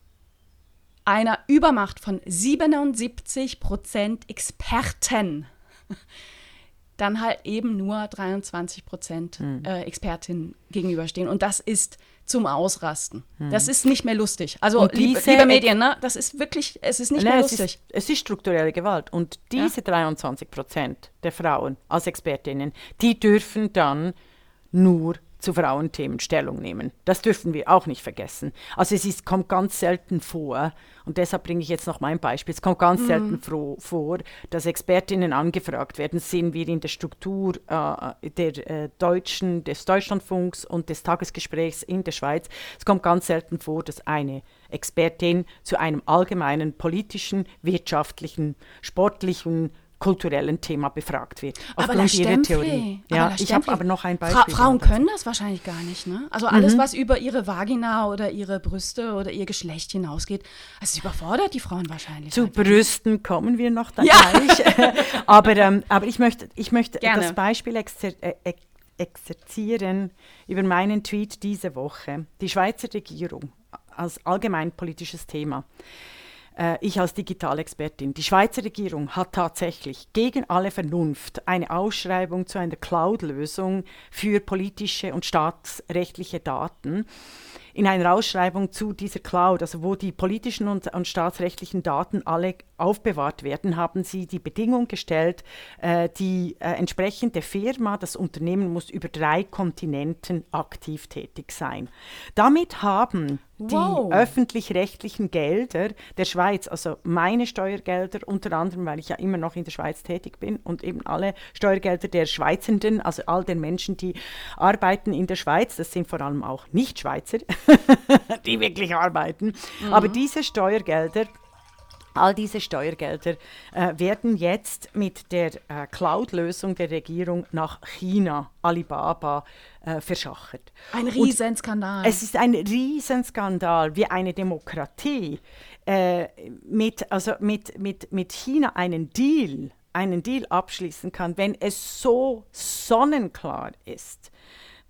einer Übermacht von 77 Prozent Experten dann halt eben nur 23 Prozent hm. äh, Expertinnen gegenüberstehen. Und das ist zum Ausrasten. Hm. Das ist nicht mehr lustig. Also, liebe, liebe Medien, ne? das ist wirklich, es ist nicht Nein, mehr lustig.
Es ist, es ist, strukturelle Gewalt. Und diese ja? 23 Prozent der Frauen als Expertinnen, die dürfen dann nur zu Frauenthemen Stellung nehmen. Das dürfen wir auch nicht vergessen. Also es ist, kommt ganz selten vor, und deshalb bringe ich jetzt noch mein Beispiel, es kommt ganz mhm. selten vor, dass Expertinnen angefragt werden, das sehen wir in der Struktur äh, der, äh, Deutschen, des Deutschlandfunks und des Tagesgesprächs in der Schweiz. Es kommt ganz selten vor, dass eine Expertin zu einem allgemeinen politischen, wirtschaftlichen, sportlichen, kulturellen Thema befragt wird.
Aber aufgrund ihrer Theorie.
Ja, ich habe aber noch ein Beispiel.
Fra Frauen können das wahrscheinlich gar nicht, ne? Also alles, mhm. was über ihre Vagina oder ihre Brüste oder ihr Geschlecht hinausgeht, das überfordert die Frauen wahrscheinlich.
Zu einfach. Brüsten kommen wir noch dann ja. gleich. aber, ähm, aber ich möchte, ich möchte das Beispiel exer äh, exerzieren über meinen Tweet diese Woche. Die Schweizer Regierung als allgemeinpolitisches Thema äh, ich als Digitalexpertin. Die Schweizer Regierung hat tatsächlich gegen alle Vernunft eine Ausschreibung zu einer Cloud-Lösung für politische und staatsrechtliche Daten in einer Ausschreibung zu dieser Cloud, also wo die politischen und, und staatsrechtlichen Daten alle aufbewahrt werden, haben sie die Bedingung gestellt, äh, die äh, entsprechende Firma, das Unternehmen muss über drei Kontinenten aktiv tätig sein. Damit haben die wow. öffentlich-rechtlichen Gelder der Schweiz, also meine Steuergelder unter anderem, weil ich ja immer noch in der Schweiz tätig bin und eben alle Steuergelder der Schweizenden, also all den Menschen, die arbeiten in der Schweiz, das sind vor allem auch Nicht-Schweizer, die wirklich arbeiten, mhm. aber diese Steuergelder All diese Steuergelder äh, werden jetzt mit der äh, Cloud-Lösung der Regierung nach China, Alibaba, äh, verschachert.
Ein Riesenskandal.
es ist ein Riesenskandal, wie eine Demokratie äh, mit, also mit, mit, mit China einen Deal, einen Deal abschließen kann, wenn es so sonnenklar ist,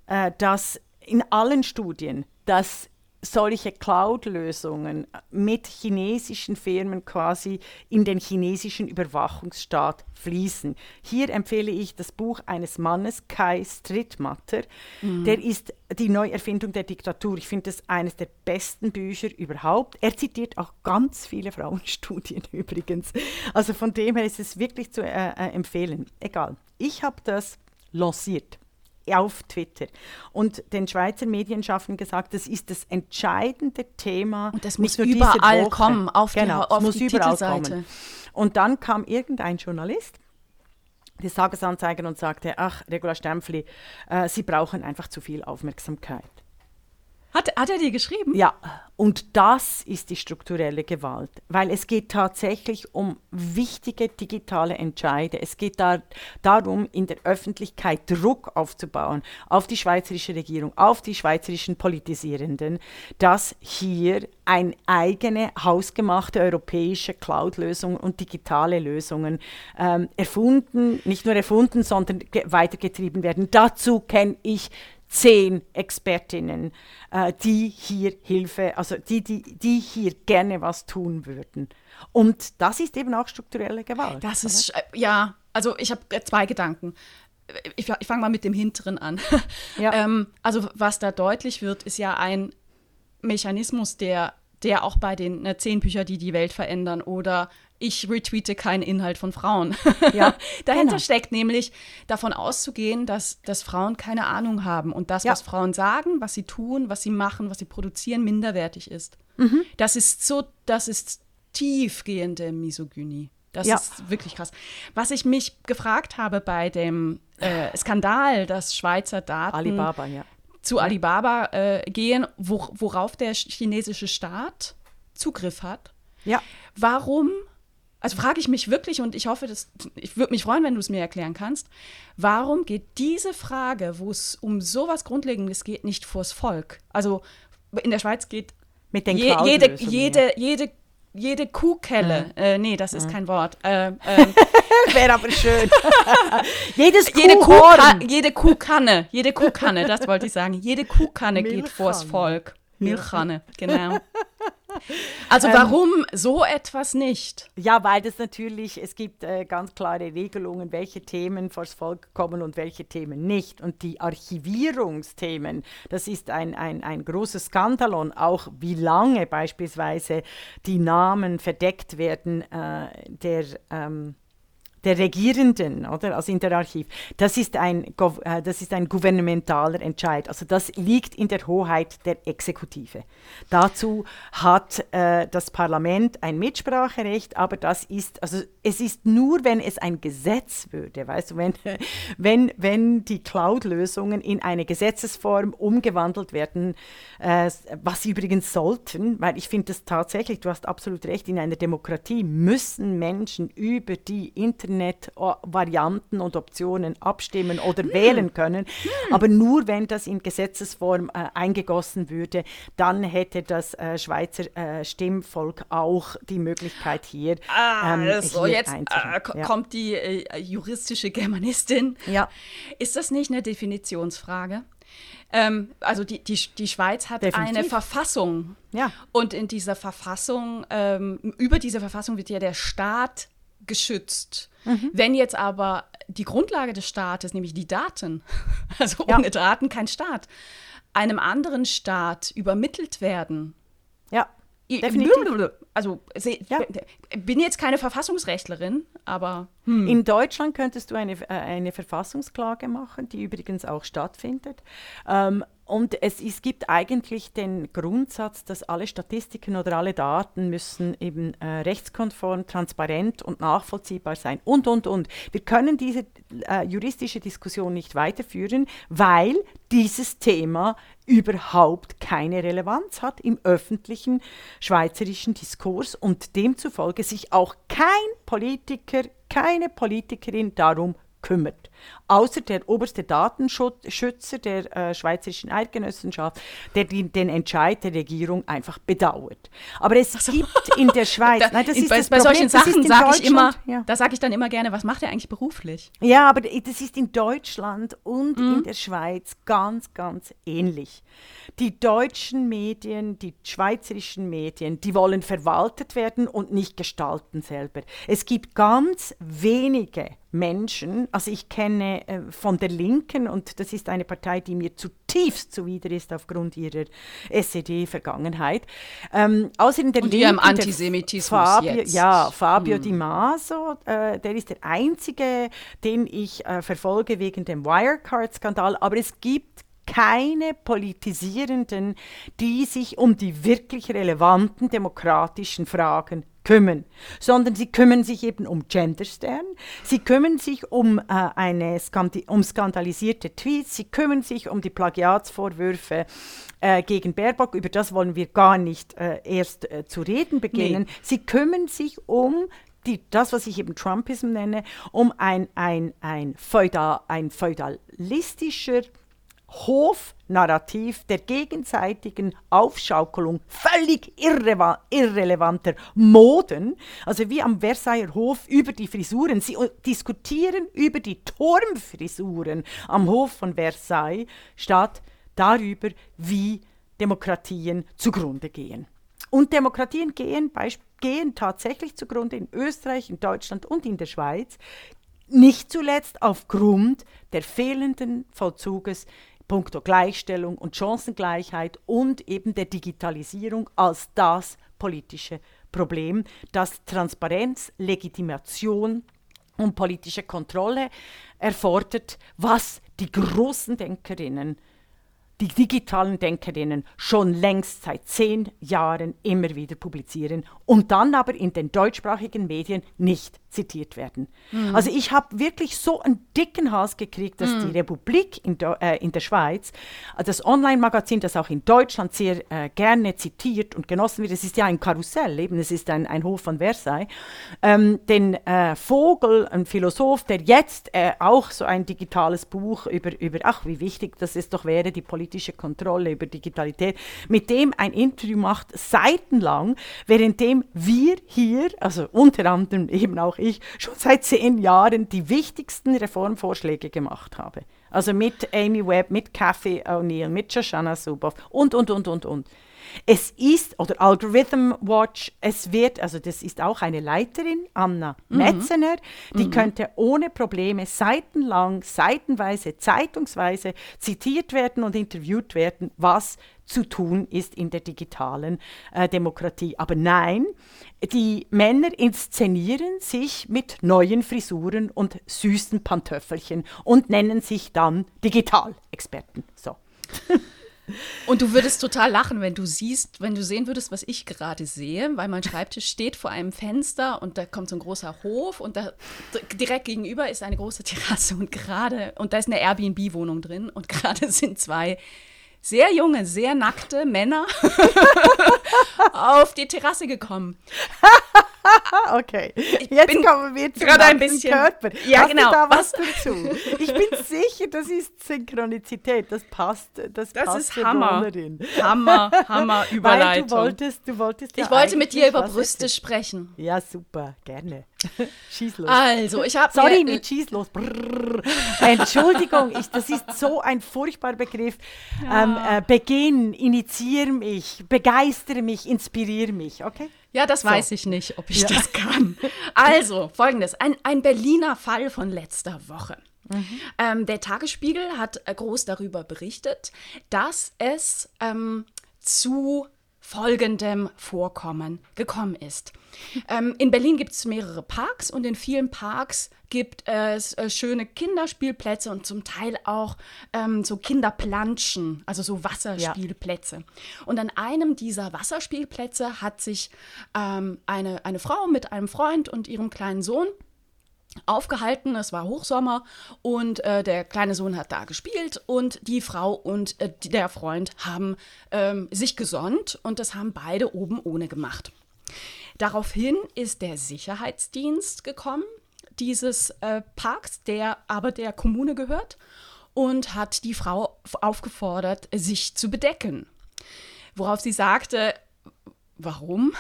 äh, dass in allen Studien, dass solche Cloud-Lösungen mit chinesischen Firmen quasi in den chinesischen Überwachungsstaat fließen. Hier empfehle ich das Buch eines Mannes, Kai Strittmatter. Mhm. Der ist die Neuerfindung der Diktatur. Ich finde das eines der besten Bücher überhaupt. Er zitiert auch ganz viele Frauenstudien übrigens. Also von dem her ist es wirklich zu äh, äh, empfehlen. Egal. Ich habe das lanciert auf Twitter. Und den Schweizer Medienschaffenden gesagt, das ist das entscheidende Thema.
Und das muss überall kommen, auf
genau,
die, auf
muss
die
überall
Titelseite.
kommen. Und dann kam irgendein Journalist des Tagesanzeiger und sagte, ach, Regula Stempfli, äh, Sie brauchen einfach zu viel Aufmerksamkeit.
Hat, hat er dir geschrieben?
Ja, und das ist die strukturelle Gewalt, weil es geht tatsächlich um wichtige digitale Entscheide. Es geht da, darum, in der Öffentlichkeit Druck aufzubauen auf die schweizerische Regierung, auf die schweizerischen Politisierenden, dass hier eine eigene hausgemachte europäische Cloud-Lösung und digitale Lösungen ähm, erfunden, nicht nur erfunden, sondern weitergetrieben werden. Dazu kenne ich zehn Expertinnen, äh, die hier Hilfe, also die, die, die hier gerne was tun würden. Und das ist eben auch strukturelle Gewalt.
Das ist, oder? ja, also ich habe zwei Gedanken. Ich, ich fange mal mit dem hinteren an. Ja. ähm, also was da deutlich wird, ist ja ein Mechanismus, der, der auch bei den ne, zehn Büchern, die die Welt verändern oder ich retweete keinen Inhalt von Frauen. Ja, Dahinter genau. steckt nämlich davon auszugehen, dass, dass Frauen keine Ahnung haben und das, ja. was Frauen sagen, was sie tun, was sie machen, was sie produzieren, minderwertig ist. Mhm. Das ist so, das ist tiefgehende Misogynie. Das ja. ist wirklich krass. Was ich mich gefragt habe bei dem äh, Skandal, dass Schweizer Daten
Alibaba, ja.
zu Alibaba äh, gehen, wo, worauf der chinesische Staat Zugriff hat.
Ja.
Warum also frage ich mich wirklich und ich hoffe, dass, ich würde mich freuen, wenn du es mir erklären kannst, warum geht diese Frage, wo es um sowas Grundlegendes geht, nicht vors Volk? Also in der Schweiz geht
mit den
je, jede, jede, jede, jede Kuhkelle, mhm. äh, nee, das ist mhm. kein Wort. Äh, äh,
Wäre aber schön. Jedes
jede, Kuhka jede Kuhkanne, jede Kuhkanne, das wollte ich sagen. Jede Kuhkanne geht vors Volk. Milchkanne, genau. Also ähm, warum ähm, so etwas nicht?
Ja, weil das natürlich, es gibt äh, ganz klare Regelungen, welche Themen vors Volk kommen und welche Themen nicht. Und die Archivierungsthemen, das ist ein, ein, ein großes Skandalon, auch wie lange beispielsweise die Namen verdeckt werden äh, der ähm, der Regierenden, oder, also in der Archiv, das ist, ein, äh, das ist ein gouvernementaler Entscheid. Also das liegt in der Hoheit der Exekutive. Dazu hat äh, das Parlament ein Mitspracherecht, aber das ist, also es ist nur, wenn es ein Gesetz würde, weißt du, wenn, wenn, wenn die Cloud-Lösungen in eine Gesetzesform umgewandelt werden, äh, was sie übrigens sollten, weil ich finde das tatsächlich, du hast absolut recht, in einer Demokratie müssen Menschen über die Internet Internet-Varianten und Optionen abstimmen oder hm. wählen können. Hm. Aber nur wenn das in Gesetzesform äh, eingegossen würde, dann hätte das äh, Schweizer äh, Stimmvolk auch die Möglichkeit hier.
Ah, ähm, so hier jetzt äh, ja. kommt die äh, juristische Germanistin.
Ja.
Ist das nicht eine Definitionsfrage? Ähm, also die, die, die Schweiz hat Definitiv. eine Verfassung.
Ja.
Und in dieser Verfassung, ähm, über diese Verfassung wird ja der Staat geschützt. Mhm. Wenn jetzt aber die Grundlage des Staates, nämlich die Daten, also ja. ohne Daten kein Staat, einem anderen Staat übermittelt werden.
Ja. Definitiv.
Also ja. bin jetzt keine Verfassungsrechtlerin, aber
hm. in Deutschland könntest du eine, äh, eine Verfassungsklage machen, die übrigens auch stattfindet. Ähm, und es, es gibt eigentlich den Grundsatz, dass alle Statistiken oder alle Daten müssen eben äh, rechtskonform, transparent und nachvollziehbar sein und, und, und. Wir können diese äh, juristische Diskussion nicht weiterführen, weil dieses Thema überhaupt keine Relevanz hat im öffentlichen schweizerischen Diskurs und demzufolge sich auch kein Politiker, keine Politikerin darum kümmert. Außer der oberste Datenschützer der äh, Schweizerischen Eidgenossenschaft, der den, den, Entscheid der Regierung einfach bedauert. Aber es also, gibt in der Schweiz,
da, nein, das in, ist bei, das bei Problem, solchen Sachen sage ich immer, ja. da sage ich dann immer gerne, was macht er eigentlich beruflich?
Ja, aber das ist in Deutschland und mhm. in der Schweiz ganz, ganz ähnlich. Die deutschen Medien, die schweizerischen Medien, die wollen verwaltet werden und nicht gestalten selber. Es gibt ganz wenige Menschen, also ich kenne äh, von der Linken, und das ist eine Partei, die mir zutiefst zuwider ist aufgrund ihrer SED-Vergangenheit, ähm, außer in der
und
Linken.
ihrem Antisemitismus
Fabio,
jetzt.
Ja, Fabio hm. Di Maso, äh, der ist der einzige, den ich äh, verfolge wegen dem Wirecard-Skandal, aber es gibt keine Politisierenden, die sich um die wirklich relevanten demokratischen Fragen kümmern, sondern sie kümmern sich eben um Genderstern, sie kümmern sich um, äh, eine Skandi um skandalisierte Tweets, sie kümmern sich um die Plagiatsvorwürfe äh, gegen Baerbock, über das wollen wir gar nicht äh, erst äh, zu reden beginnen. Nee. Sie kümmern sich um die, das, was ich eben Trumpism nenne, um ein, ein, ein, feudal, ein feudalistischer Hofnarrativ der gegenseitigen Aufschaukelung völlig irre irrelevanter Moden, also wie am Versailler Hof über die Frisuren. Sie diskutieren über die Turmfrisuren am Hof von Versailles statt darüber, wie Demokratien zugrunde gehen. Und Demokratien gehen, gehen tatsächlich zugrunde in Österreich, in Deutschland und in der Schweiz, nicht zuletzt aufgrund der fehlenden Vollzuges puncto Gleichstellung und Chancengleichheit und eben der Digitalisierung als das politische Problem, das Transparenz, Legitimation und politische Kontrolle erfordert, was die großen Denkerinnen die digitalen Denkerinnen schon längst seit zehn Jahren immer wieder publizieren und dann aber in den deutschsprachigen Medien nicht zitiert werden. Mhm. Also ich habe wirklich so einen dicken Hals gekriegt, dass mhm. die Republik in, äh, in, der Schweiz, das Online-Magazin, das auch in Deutschland sehr äh, gerne zitiert und genossen wird, es ist ja ein Karussell, eben es ist ein, ein Hof von Versailles, ähm, den äh, Vogel, ein Philosoph, der jetzt äh, auch so ein digitales Buch über, über, ach wie wichtig das es doch wäre, die politische Kontrolle über Digitalität, mit dem ein Interview macht, seitenlang, währenddem wir hier, also unter anderem eben auch ich schon seit zehn Jahren die wichtigsten Reformvorschläge gemacht habe. Also mit Amy Webb, mit Kathy O'Neill, mit Shoshana Zuboff und, und, und, und, und. Es ist, oder Algorithm Watch, es wird, also das ist auch eine Leiterin, Anna mhm. Metzener, die mhm. könnte ohne Probleme seitenlang, seitenweise, zeitungsweise zitiert werden und interviewt werden, was zu tun ist in der digitalen äh, Demokratie. Aber nein, die Männer inszenieren sich mit neuen Frisuren und süßen Pantöffelchen und nennen sich dann Digitalexperten. So.
Und du würdest total lachen, wenn du siehst, wenn du sehen würdest, was ich gerade sehe, weil mein Schreibtisch steht vor einem Fenster und da kommt so ein großer Hof und da direkt gegenüber ist eine große Terrasse und gerade, und da ist eine Airbnb-Wohnung drin und gerade sind zwei sehr junge, sehr nackte Männer auf die Terrasse gekommen.
okay, ich jetzt kommen wir zu
gerade ein bisschen
Körper.
Ja, Hast genau.
Da was, was dazu? Ich bin sicher, das ist Synchronizität. Das passt. Das,
das
passt
ist Hammer. Hammer, Hammer Überleitung.
Weil du wolltest, du wolltest
ja ich wollte mit dir über Brüste sprechen.
Ja, super, gerne. Schieß los.
Also, ich habe
Sorry, mit schieß los. Brrr. Entschuldigung, ich, das ist so ein furchtbarer Begriff. Ja. Ähm, äh, beginn, initiiere mich, begeistere mich, inspiriere mich, okay?
Ja, das so. weiß ich nicht, ob ich ja. das kann. Also, folgendes: ein, ein Berliner Fall von letzter Woche. Mhm. Ähm, der Tagesspiegel hat äh, groß darüber berichtet, dass es ähm, zu folgendem Vorkommen gekommen ist. Ähm, in Berlin gibt es mehrere Parks und in vielen Parks gibt es äh, schöne Kinderspielplätze und zum Teil auch ähm, so Kinderplanschen, also so Wasserspielplätze. Ja. Und an einem dieser Wasserspielplätze hat sich ähm, eine, eine Frau mit einem Freund und ihrem kleinen Sohn aufgehalten. Es war Hochsommer und äh, der kleine Sohn hat da gespielt und die Frau und äh, der Freund haben ähm, sich gesonnt und das haben beide oben ohne gemacht. Daraufhin ist der Sicherheitsdienst gekommen dieses äh, Parks, der aber der Kommune gehört, und hat die Frau aufgefordert, sich zu bedecken. Worauf sie sagte, warum?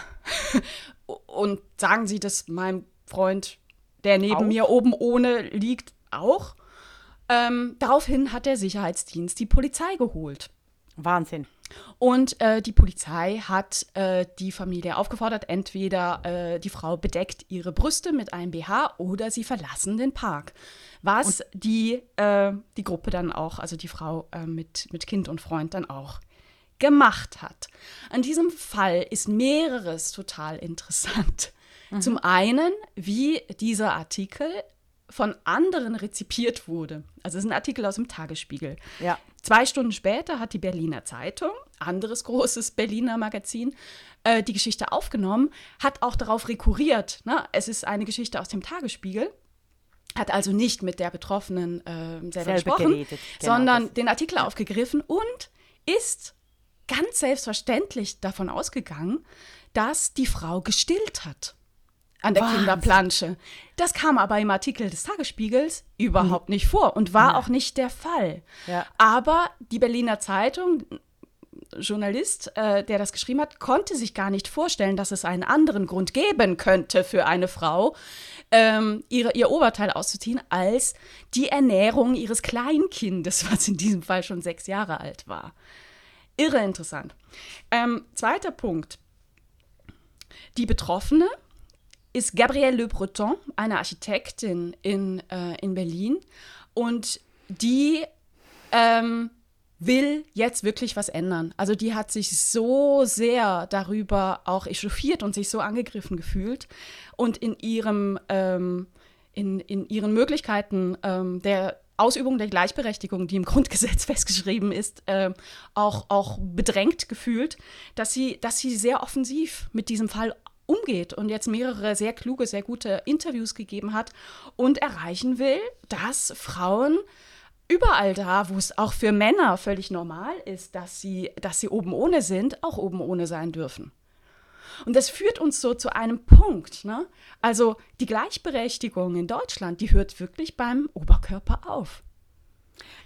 und sagen Sie das meinem Freund, der neben auch? mir oben ohne liegt, auch? Ähm, daraufhin hat der Sicherheitsdienst die Polizei geholt.
Wahnsinn.
Und äh, die Polizei hat äh, die Familie aufgefordert, entweder äh, die Frau bedeckt ihre Brüste mit einem BH oder sie verlassen den Park. Was die, äh, die Gruppe dann auch, also die Frau äh, mit, mit Kind und Freund dann auch gemacht hat. An diesem Fall ist mehreres total interessant. Mhm. Zum einen, wie dieser Artikel von anderen rezipiert wurde. Also es ist ein Artikel aus dem Tagesspiegel.
Ja.
Zwei Stunden später hat die Berliner Zeitung, anderes großes Berliner Magazin, äh, die Geschichte aufgenommen, hat auch darauf rekurriert. Ne? Es ist eine Geschichte aus dem Tagesspiegel hat also nicht mit der Betroffenen äh, selber, selber gesprochen, geredet, genau sondern den Artikel ja. aufgegriffen und ist ganz selbstverständlich davon ausgegangen, dass die Frau gestillt hat an der Wahnsinn. Kinderplansche. Das kam aber im Artikel des Tagesspiegels überhaupt nicht vor und war ja. auch nicht der Fall.
Ja.
Aber die Berliner Zeitung, Journalist, äh, der das geschrieben hat, konnte sich gar nicht vorstellen, dass es einen anderen Grund geben könnte für eine Frau, ähm, ihre, ihr Oberteil auszuziehen, als die Ernährung ihres Kleinkindes, was in diesem Fall schon sechs Jahre alt war. Irre interessant. Ähm, zweiter Punkt. Die Betroffene ist Gabrielle Le Breton, eine Architektin in, äh, in Berlin. Und die ähm, will jetzt wirklich was ändern. Also die hat sich so sehr darüber auch echauffiert und sich so angegriffen gefühlt und in ihrem ähm, in, in ihren Möglichkeiten ähm, der Ausübung der Gleichberechtigung, die im Grundgesetz festgeschrieben ist, äh, auch, auch bedrängt gefühlt, dass sie, dass sie sehr offensiv mit diesem Fall umgeht und jetzt mehrere sehr kluge, sehr gute Interviews gegeben hat und erreichen will, dass Frauen überall da, wo es auch für Männer völlig normal ist, dass sie, dass sie oben ohne sind, auch oben ohne sein dürfen. Und das führt uns so zu einem Punkt. Ne? Also die Gleichberechtigung in Deutschland, die hört wirklich beim Oberkörper auf.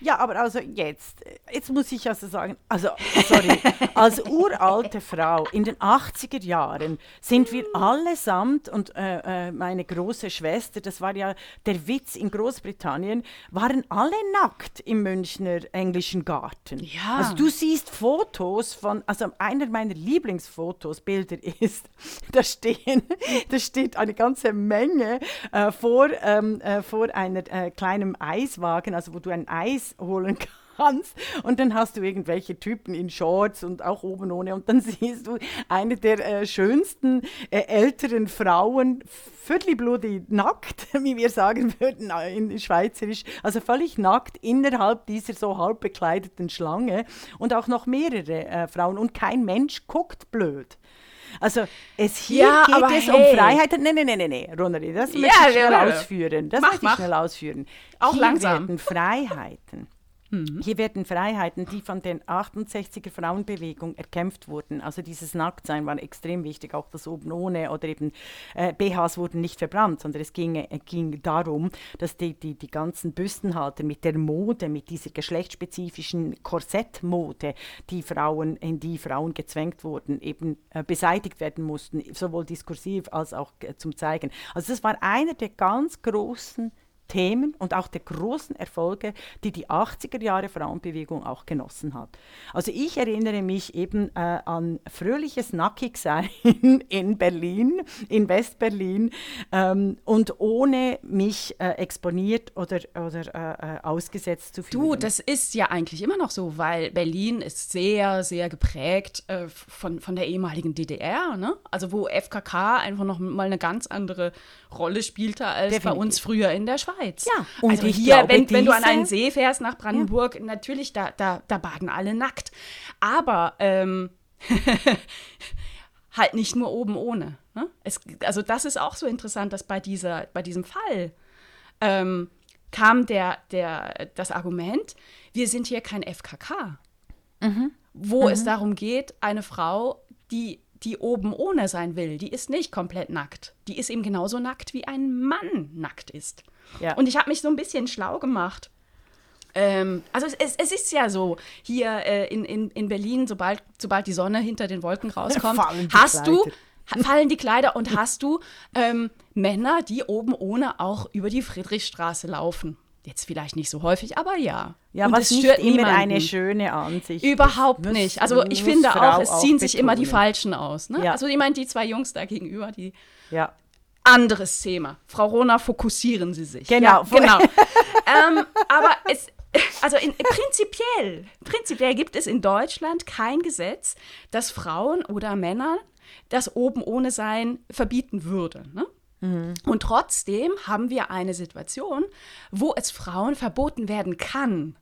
Ja, aber also jetzt, jetzt muss ich also sagen, also sorry, als uralte Frau in den 80er Jahren sind wir allesamt und äh, äh, meine große Schwester, das war ja der Witz in Großbritannien, waren alle nackt im Münchner englischen Garten.
Ja.
Also du siehst Fotos von, also einer meiner Lieblingsfotos, Bilder ist, da stehen, da steht eine ganze Menge äh, vor, ähm, äh, vor einer äh, kleinen Eiswagen, also wo du ein Eis holen kannst. Und dann hast du irgendwelche Typen in Shorts und auch oben ohne. Und dann siehst du eine der äh, schönsten äh, älteren Frauen, völlig blutig nackt, wie wir sagen würden äh, in Schweizerisch. Also völlig nackt innerhalb dieser so halb bekleideten Schlange. Und auch noch mehrere äh, Frauen. Und kein Mensch guckt blöd. Also es hier ja, geht es hey. um Freiheit. Nein, nein, nein, nein, nee, Ronald, das möchte ich schnell ja, ausführen. Das mach, möchte ich mach. schnell ausführen.
Auch
hier
langsam.
werden Freiheiten Mhm. Hier werden Freiheiten, die von den 68er Frauenbewegung erkämpft wurden. Also dieses Nacktsein war extrem wichtig, auch das oben ohne oder eben äh, BHs wurden nicht verbrannt, sondern es ging, äh, ging darum, dass die, die, die ganzen Büstenhalter mit der Mode, mit dieser geschlechtsspezifischen Korsettmode, die Frauen, in die Frauen gezwängt wurden, eben äh, beseitigt werden mussten, sowohl diskursiv als auch äh, zum Zeigen. Also das war einer der ganz großen Themen und auch der großen Erfolge, die die 80er Jahre Frauenbewegung auch genossen hat. Also ich erinnere mich eben äh, an fröhliches Nackigsein in Berlin, in Westberlin ähm, und ohne mich äh, exponiert oder, oder äh, ausgesetzt zu fühlen.
Du, das ist ja eigentlich immer noch so, weil Berlin ist sehr, sehr geprägt äh, von, von der ehemaligen DDR, ne? also wo FKK einfach noch mal eine ganz andere Rolle spielte als Definitiv. bei uns früher in der Schweiz.
Ja,
und also hier, glaube, wenn, wenn du an einen See fährst nach Brandenburg, ja. natürlich, da, da, da baden alle nackt. Aber ähm, halt nicht nur oben ohne. Ne? Es, also das ist auch so interessant, dass bei, dieser, bei diesem Fall ähm, kam der, der, das Argument, wir sind hier kein FKK, mhm. wo mhm. es darum geht, eine Frau, die die oben ohne sein will, die ist nicht komplett nackt. Die ist eben genauso nackt, wie ein Mann nackt ist.
Ja.
Und ich habe mich so ein bisschen schlau gemacht. Ähm, also es, es, es ist ja so, hier äh, in, in, in Berlin, sobald, sobald die Sonne hinter den Wolken rauskommt,
Fallen die
hast du, fallen die Kleider und hast du ähm, Männer, die oben ohne auch über die Friedrichstraße laufen. Jetzt vielleicht nicht so häufig, aber ja.
Ja,
und
was
es
nicht
stört
immer
niemanden.
eine schöne Ansicht
Überhaupt.
Muss-
nicht. Also ich finde
Frau
auch, es ziehen sich immer die. Falschen aus. Ne?
Ja.
Also ich meine, die zwei Jungs da gegenüber, die
Ja.
anderes Thema. Frau Rona, fokussieren Sie sich.
Genau.
Ja, genau. ähm, aber es, also in, prinzipiell, prinzipiell gibt es in Deutschland kein Gesetz, das Frauen oder Männern das oben ohne Sein verbieten würde. Ne? Und trotzdem haben wir eine Situation, wo es Frauen verboten werden kann.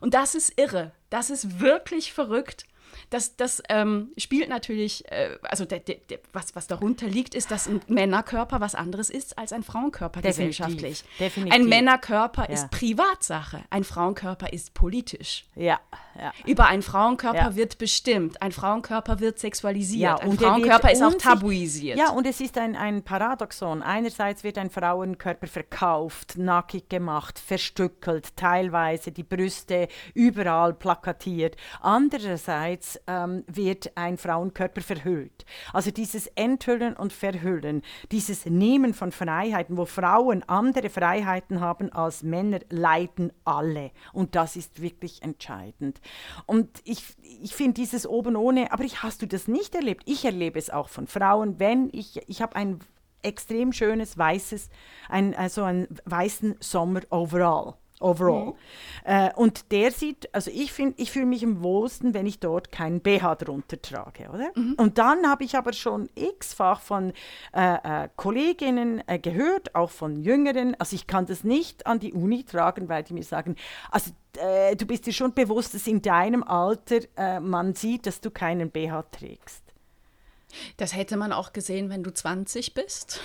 Und das ist irre. Das ist wirklich verrückt. Das, das ähm, spielt natürlich, äh, also der, der, der, was, was darunter liegt, ist, dass ein Männerkörper was anderes ist als ein Frauenkörper
Definitiv.
gesellschaftlich.
Definitiv.
Ein Männerkörper
Ja.
ist Privatsache, ein Frauenkörper ist politisch.
Ja, ja.
Über einen Frauenkörper
Ja.
wird bestimmt, ein Frauenkörper wird sexualisiert, ein
und er
Frauenkörper ist auch tabuisiert.
Ja, und es ist ein, ein Paradoxon. Einerseits wird ein Frauenkörper verkauft, nackig gemacht, verstückelt, teilweise die Brüste überall plakatiert. Andererseits ähm, wird ein Frauenkörper verhüllt. Also dieses Enthüllen und Verhüllen, dieses Nehmen von Freiheiten, wo Frauen andere Freiheiten haben als Männer, leiden alle. Und das ist wirklich entscheidend. Und ich, ich finde dieses oben ohne, aber ich, hast du das nicht erlebt? Ich erlebe es auch von Frauen, wenn ich, ich habe ein extrem schönes weißes, ein, also einen weißen Sommer overall. Overall. Äh, und der sieht, also ich finde, ich fühle mich am wohlsten, wenn ich dort keinen BH drunter trage, oder? Und dann habe ich aber schon x-fach von äh, äh, Kolleginnen äh, gehört, auch von Jüngeren. Also ich kann das nicht an die Uni tragen, weil die mir sagen, also äh, du bist dir schon bewusst, dass in deinem Alter äh, man sieht, dass du keinen BH trägst.
Das hätte man auch gesehen, wenn du 20 bist.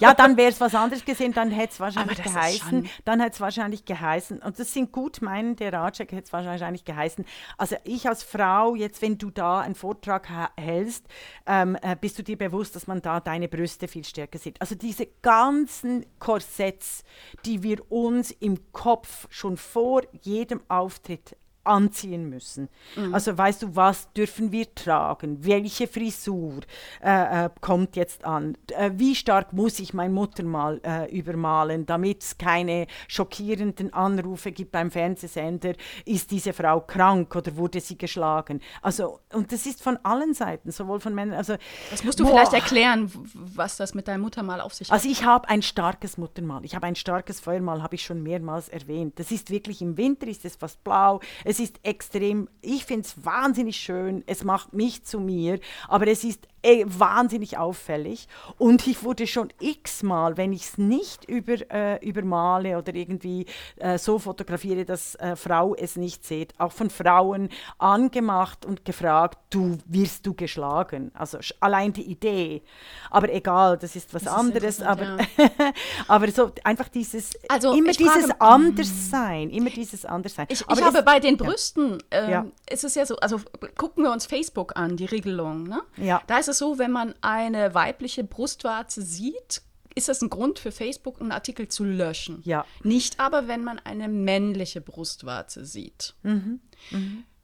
Ja, dann wäre es was anderes gesehen, dann hätte es wahrscheinlich geheißen, dann hätte es wahrscheinlich geheißen, und das sind gut meinende Ratschläge, hätte es wahrscheinlich geheißen, also ich als Frau, jetzt wenn du da einen Vortrag hältst, ähm, äh, bist du dir bewusst, dass man da deine Brüste viel stärker sieht. Also diese ganzen Korsetts, die wir uns im Kopf schon vor jedem Auftritt anziehen müssen. Also weißt du, was dürfen wir tragen? Welche Frisur äh, äh, kommt jetzt an? Äh, wie stark muss ich mein Muttermal äh, übermalen, damit es keine schockierenden Anrufe gibt beim Fernsehsender? Ist diese Frau krank oder wurde sie geschlagen? Also, und das ist von allen Seiten, sowohl von Männern, also
Das musst du
Boah.
vielleicht erklären, was das mit deinem Muttermal auf sich hat.
also ich habe ein starkes Muttermal. Ich habe ein starkes Feuermal, habe ich schon mehrmals erwähnt. Das ist wirklich im Winter ist es fast blau. Es ist extrem, ich finde es wahnsinnig schön. Es macht mich zu mir, aber es ist eh, wahnsinnig auffällig. Und ich wurde schon x-mal, wenn ich es nicht über, äh, übermale oder irgendwie äh, so fotografiere, dass äh, Frau es nicht sieht, auch von Frauen angemacht und gefragt, du wirst du geschlagen. Also allein die Idee. Aber egal, das ist was
Das ist
anderes. Aber,
interessant,
aber so einfach dieses,
Also,
immer dieses
frage-.
Anderssein, immer dieses Anderssein.
Ich,
Aber
ich habe
es-
bei den Brüsten, ähm,
Ja.
ist es ja so, also gucken wir uns Facebook an, die Regelung. Ne?
Ja.
Da ist es so, wenn man eine weibliche Brustwarze sieht, ist das ein Grund für Facebook, einen Artikel zu löschen.
Ja.
Nicht aber, wenn man eine männliche Brustwarze sieht.
Mhm.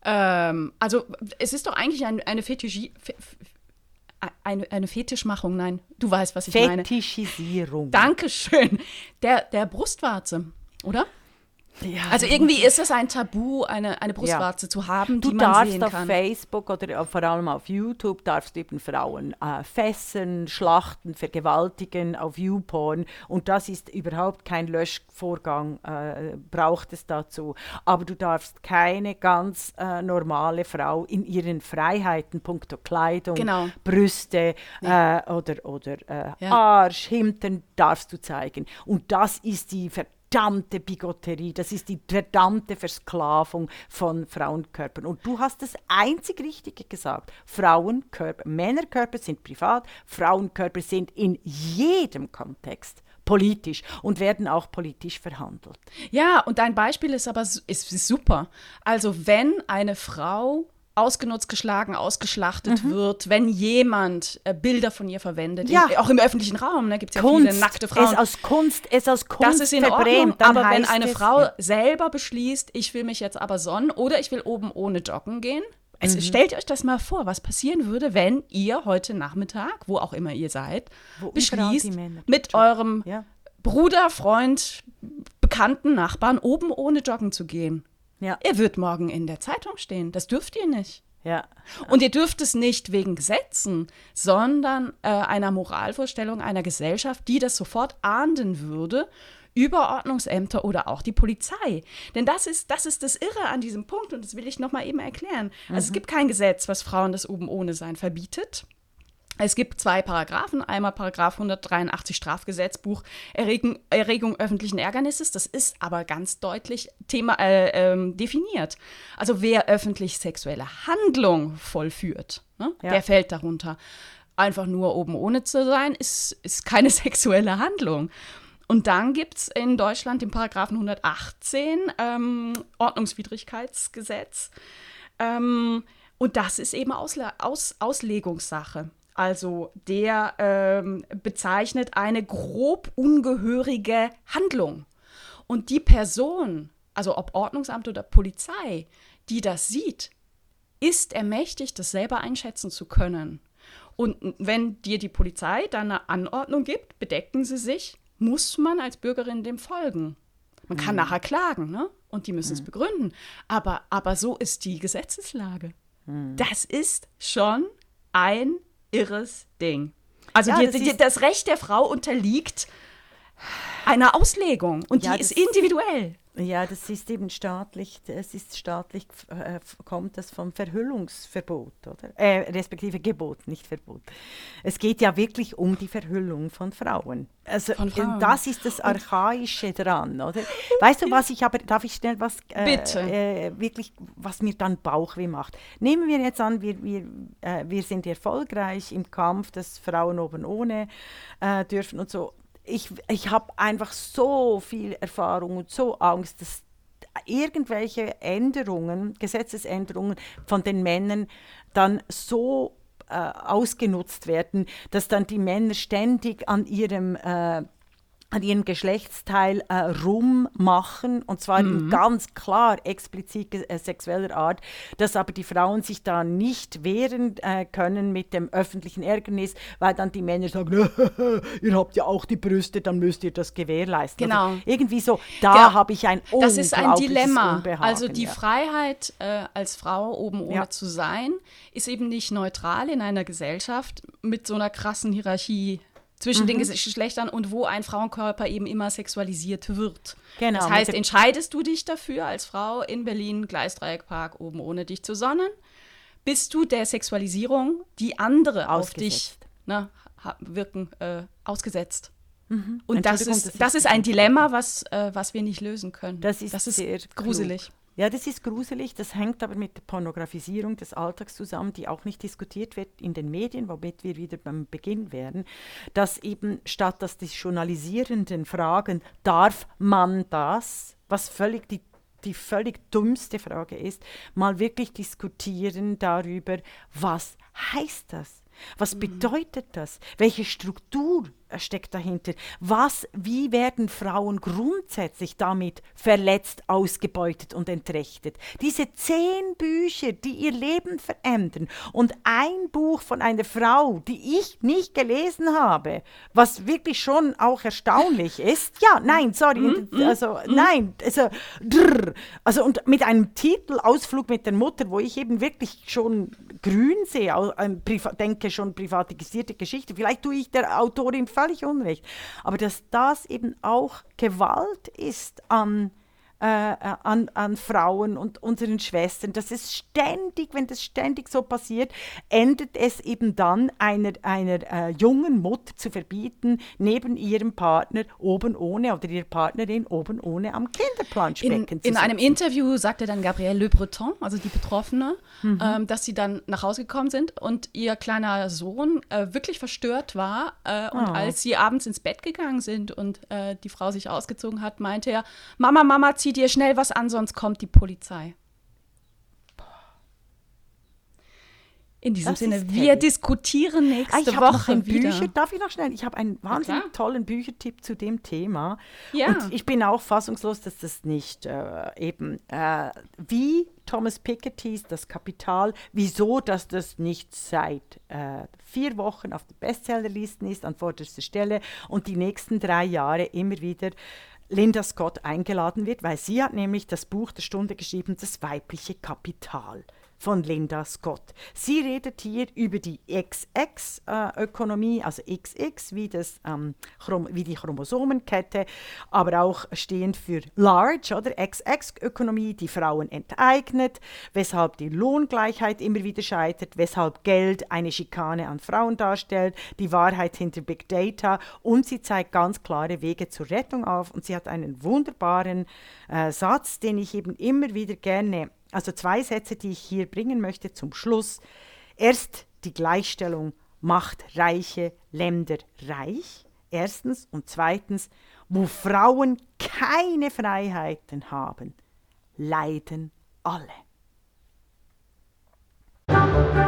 Ähm, also es ist doch eigentlich ein, eine Fetischi Fe eine, eine Fetischmachung, nein, du weißt, was ich meine.
Fetischisierung.
Dankeschön. Der, der Brustwarze, oder?
Ja.
Also irgendwie ist es ein Tabu, eine, eine Brustwarze zu haben,
Du
die man
darfst
sehen
auf
kann.
Facebook oder vor allem auf YouTube darfst du eben Frauen äh, fesseln, schlachten, vergewaltigen auf YouPorn und das ist überhaupt kein Löschvorgang, äh, braucht es dazu. Aber du darfst keine ganz äh, normale Frau in ihren Freiheiten, punkto Kleidung,
Genau.
Brüste äh, oder, oder äh,
Ja.
Arsch, Hintern darfst du zeigen. Und das ist die verdammte Bigotterie, das ist die verdammte Versklavung von Frauenkörpern. Und du hast das einzig Richtige gesagt. Frauenkörper, Männerkörper sind privat, Frauenkörper sind in jedem Kontext politisch und werden auch politisch verhandelt.
Ja, und dein Beispiel ist aber ist super. Also wenn eine Frau ausgenutzt, geschlagen, ausgeschlachtet wird, wenn jemand äh, Bilder von ihr verwendet.
Ja.
In, auch im öffentlichen Raum, ne, gibt es ja
Kunst,
viele nackte Frauen.
es aus Kunst, es aus Kunst
das ist in Ordnung, aber wenn eine Frau
ja.
selber beschließt, ich will mich jetzt aber sonnen oder ich will oben ohne joggen gehen, es,
Mhm.
stellt euch das mal vor, was passieren würde, wenn ihr heute Nachmittag, wo auch immer ihr seid,
Wo
beschließt, mit eurem
Ja.
Bruder, Freund, bekannten Nachbarn oben ohne joggen zu gehen.
Ja,
Er wird morgen in der Zeitung stehen. Das dürft ihr nicht.
ja.
Und ihr dürft es nicht wegen Gesetzen, sondern äh, einer Moralvorstellung einer Gesellschaft, die das sofort ahnden würde über Ordnungsämter oder auch die Polizei. Denn das ist, das ist das Irre an diesem Punkt und das will ich nochmal eben erklären. Also es gibt kein Gesetz, was Frauen das oben ohne sein verbietet. Es gibt zwei Paragraphen. Einmal Paragraph 183 Strafgesetzbuch, Erregung, Erregung öffentlichen Ärgernisses. Das ist aber ganz deutlich Thema, äh, ähm, definiert. Also wer öffentlich sexuelle Handlung vollführt, ne,
Ja.
der fällt darunter. Einfach nur oben ohne zu sein, ist, ist keine sexuelle Handlung. Und dann gibt es in Deutschland den Paragraphen 118 ähm, Ordnungswidrigkeitsgesetz. Ähm, und das ist eben Ausle Aus Auslegungssache. Also der ähm, bezeichnet eine grob ungehörige Handlung. Und die Person, also ob Ordnungsamt oder Polizei, die das sieht, ist ermächtigt, das selber einschätzen zu können. Und wenn dir die Polizei dann eine Anordnung gibt, bedecken sie sich, muss man als Bürgerin dem folgen. Man kann nachher klagen, ne? Und die müssen es begründen. Aber, aber so ist die Gesetzeslage. Das ist schon ein irres Ding. Also
Ja,
die,
das
die, das Recht der Frau unterliegt einer Auslegung und
Ja,
die ist individuell.
Ja, das ist eben staatlich, es ist staatlich, äh, kommt das vom Verhüllungsverbot, oder? Äh, respektive Gebot, nicht Verbot. Es geht ja wirklich um die Verhüllung von Frauen. Also
Von Frauen.
das ist das Archaische dran, oder? Weißt du, was ich aber, darf ich schnell was, äh,
Bitte.
Äh, wirklich, was mir dann Bauchweh macht? Nehmen wir jetzt an, wir, wir, äh, wir sind erfolgreich im Kampf, dass Frauen oben ohne äh, dürfen und so ich, ich habe einfach so viel Erfahrung und so Angst, dass irgendwelche Änderungen, Gesetzesänderungen von den Männern dann so äh, ausgenutzt werden, dass dann die Männer ständig an ihrem äh, an ihrem Geschlechtsteil äh, rummachen, und zwar in ganz klar explizit äh, sexueller Art, dass aber die Frauen sich da nicht wehren äh, können mit dem öffentlichen Ärgernis, weil dann die Männer sagen, ihr habt ja auch die Brüste, dann müsst ihr das gewährleisten.
Genau.
Also irgendwie so, da
Ja,
habe ich ein
Das ist ein Dilemma.
Unbehagen,
Also die
ja.
Freiheit äh, als Frau oben ohne
Ja.
zu sein, ist eben nicht neutral in einer Gesellschaft mit so einer krassen Hierarchie zwischen
Mhm.
den Ges- Geschlechtern und wo ein Frauenkörper eben immer sexualisiert wird.
Genau,
Das heißt, entscheidest du dich dafür als Frau in Berlin, Gleisdreieckpark, oben ohne dich zu sonnen, bist du der Sexualisierung, die andere auf dich ne, wirken, äh, ausgesetzt. Und das
Mhm.
Ist, das ist ein Dilemma, was, äh, was wir nicht lösen können.
Das ist, sehr
gruselig.
Klug. Ja, das ist gruselig. Das hängt aber mit der Pornografisierung des Alltags zusammen, die auch nicht diskutiert wird in den Medien, womit wir wieder beim Beginn wären, dass eben statt dass die Journalisierenden fragen, darf man das, was völlig die die völlig dummste Frage ist, mal wirklich diskutieren darüber, was heißt das? Was bedeutet das? Welche Struktur steckt dahinter? Was, wie werden Frauen grundsätzlich damit verletzt, ausgebeutet und entrechtet? Diese zehn Bücher, die ihr Leben verändern und ein Buch von einer Frau, die ich nicht gelesen habe, was wirklich schon auch erstaunlich ist. Ja, nein, sorry, also nein, also, drrr, also und mit einem Titel Ausflug mit der Mutter, wo ich eben wirklich schon grün sehe, denke schon privatisierte Geschichte. Vielleicht tue ich der Autorin völlig unrecht, aber dass das eben auch Gewalt ist an äh, an, an Frauen und unseren Schwestern, dass es ständig, wenn das ständig so passiert, endet es eben dann einer, einer äh, jungen Mutter zu verbieten, neben ihrem Partner oben ohne oder ihrer Partnerin oben ohne am
In,
Kinderplanschbecken zu
in einem. Interview sagte dann Gabrielle Le Breton, also die Betroffene,
Mhm.
ähm, dass sie dann nach Hause gekommen sind und ihr kleiner Sohn äh, wirklich verstört war. Äh, und
Oh.
als sie abends ins Bett gegangen sind und äh, die Frau sich ausgezogen hat, meinte er, Mama, Mama, zieh dir schnell was an, sonst kommt die Polizei. In diesem
Das
Sinne, wir
heavy.
diskutieren nächste
Ah, ich habe noch
Woche wieder.
Bücher, darf ich noch schnell? Ich habe einen wahnsinnig
klar.
tollen Büchertipp zu dem Thema.
Ja.
Und ich bin auch fassungslos, dass das nicht äh, eben, äh, wie Thomas Piketty's Das Kapital, wieso, dass das nicht seit äh, vier Wochen auf der Bestsellerlisten ist, an vorderster Stelle und die nächsten drei Jahre immer wieder Linda Scott eingeladen wird, weil sie hat nämlich das Buch der Stunde geschrieben, Das weibliche Kapital von Linda Scott. Sie redet hier über die XX-Ökonomie, also XX wie, das, ähm, wie die Chromosomenkette, aber auch stehend für Large oder XX-Ökonomie, die Frauen enteignet, weshalb die Lohngleichheit immer wieder scheitert, weshalb Geld eine Schikane an Frauen darstellt, die Wahrheit hinter Big Data und sie zeigt ganz klare Wege zur Rettung auf und sie hat einen wunderbaren äh, Satz, den ich eben immer wieder gerne also zwei Sätze, die ich hier bringen möchte zum Schluss. Erst die Gleichstellung macht reiche Länder reich. Erstens. Und zweitens, wo Frauen keine Freiheiten haben, leiden alle.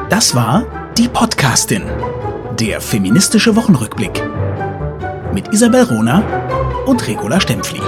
Das war die Podcastin, der feministische Wochenrückblick mit Isabel Rona und Regula Stempfli.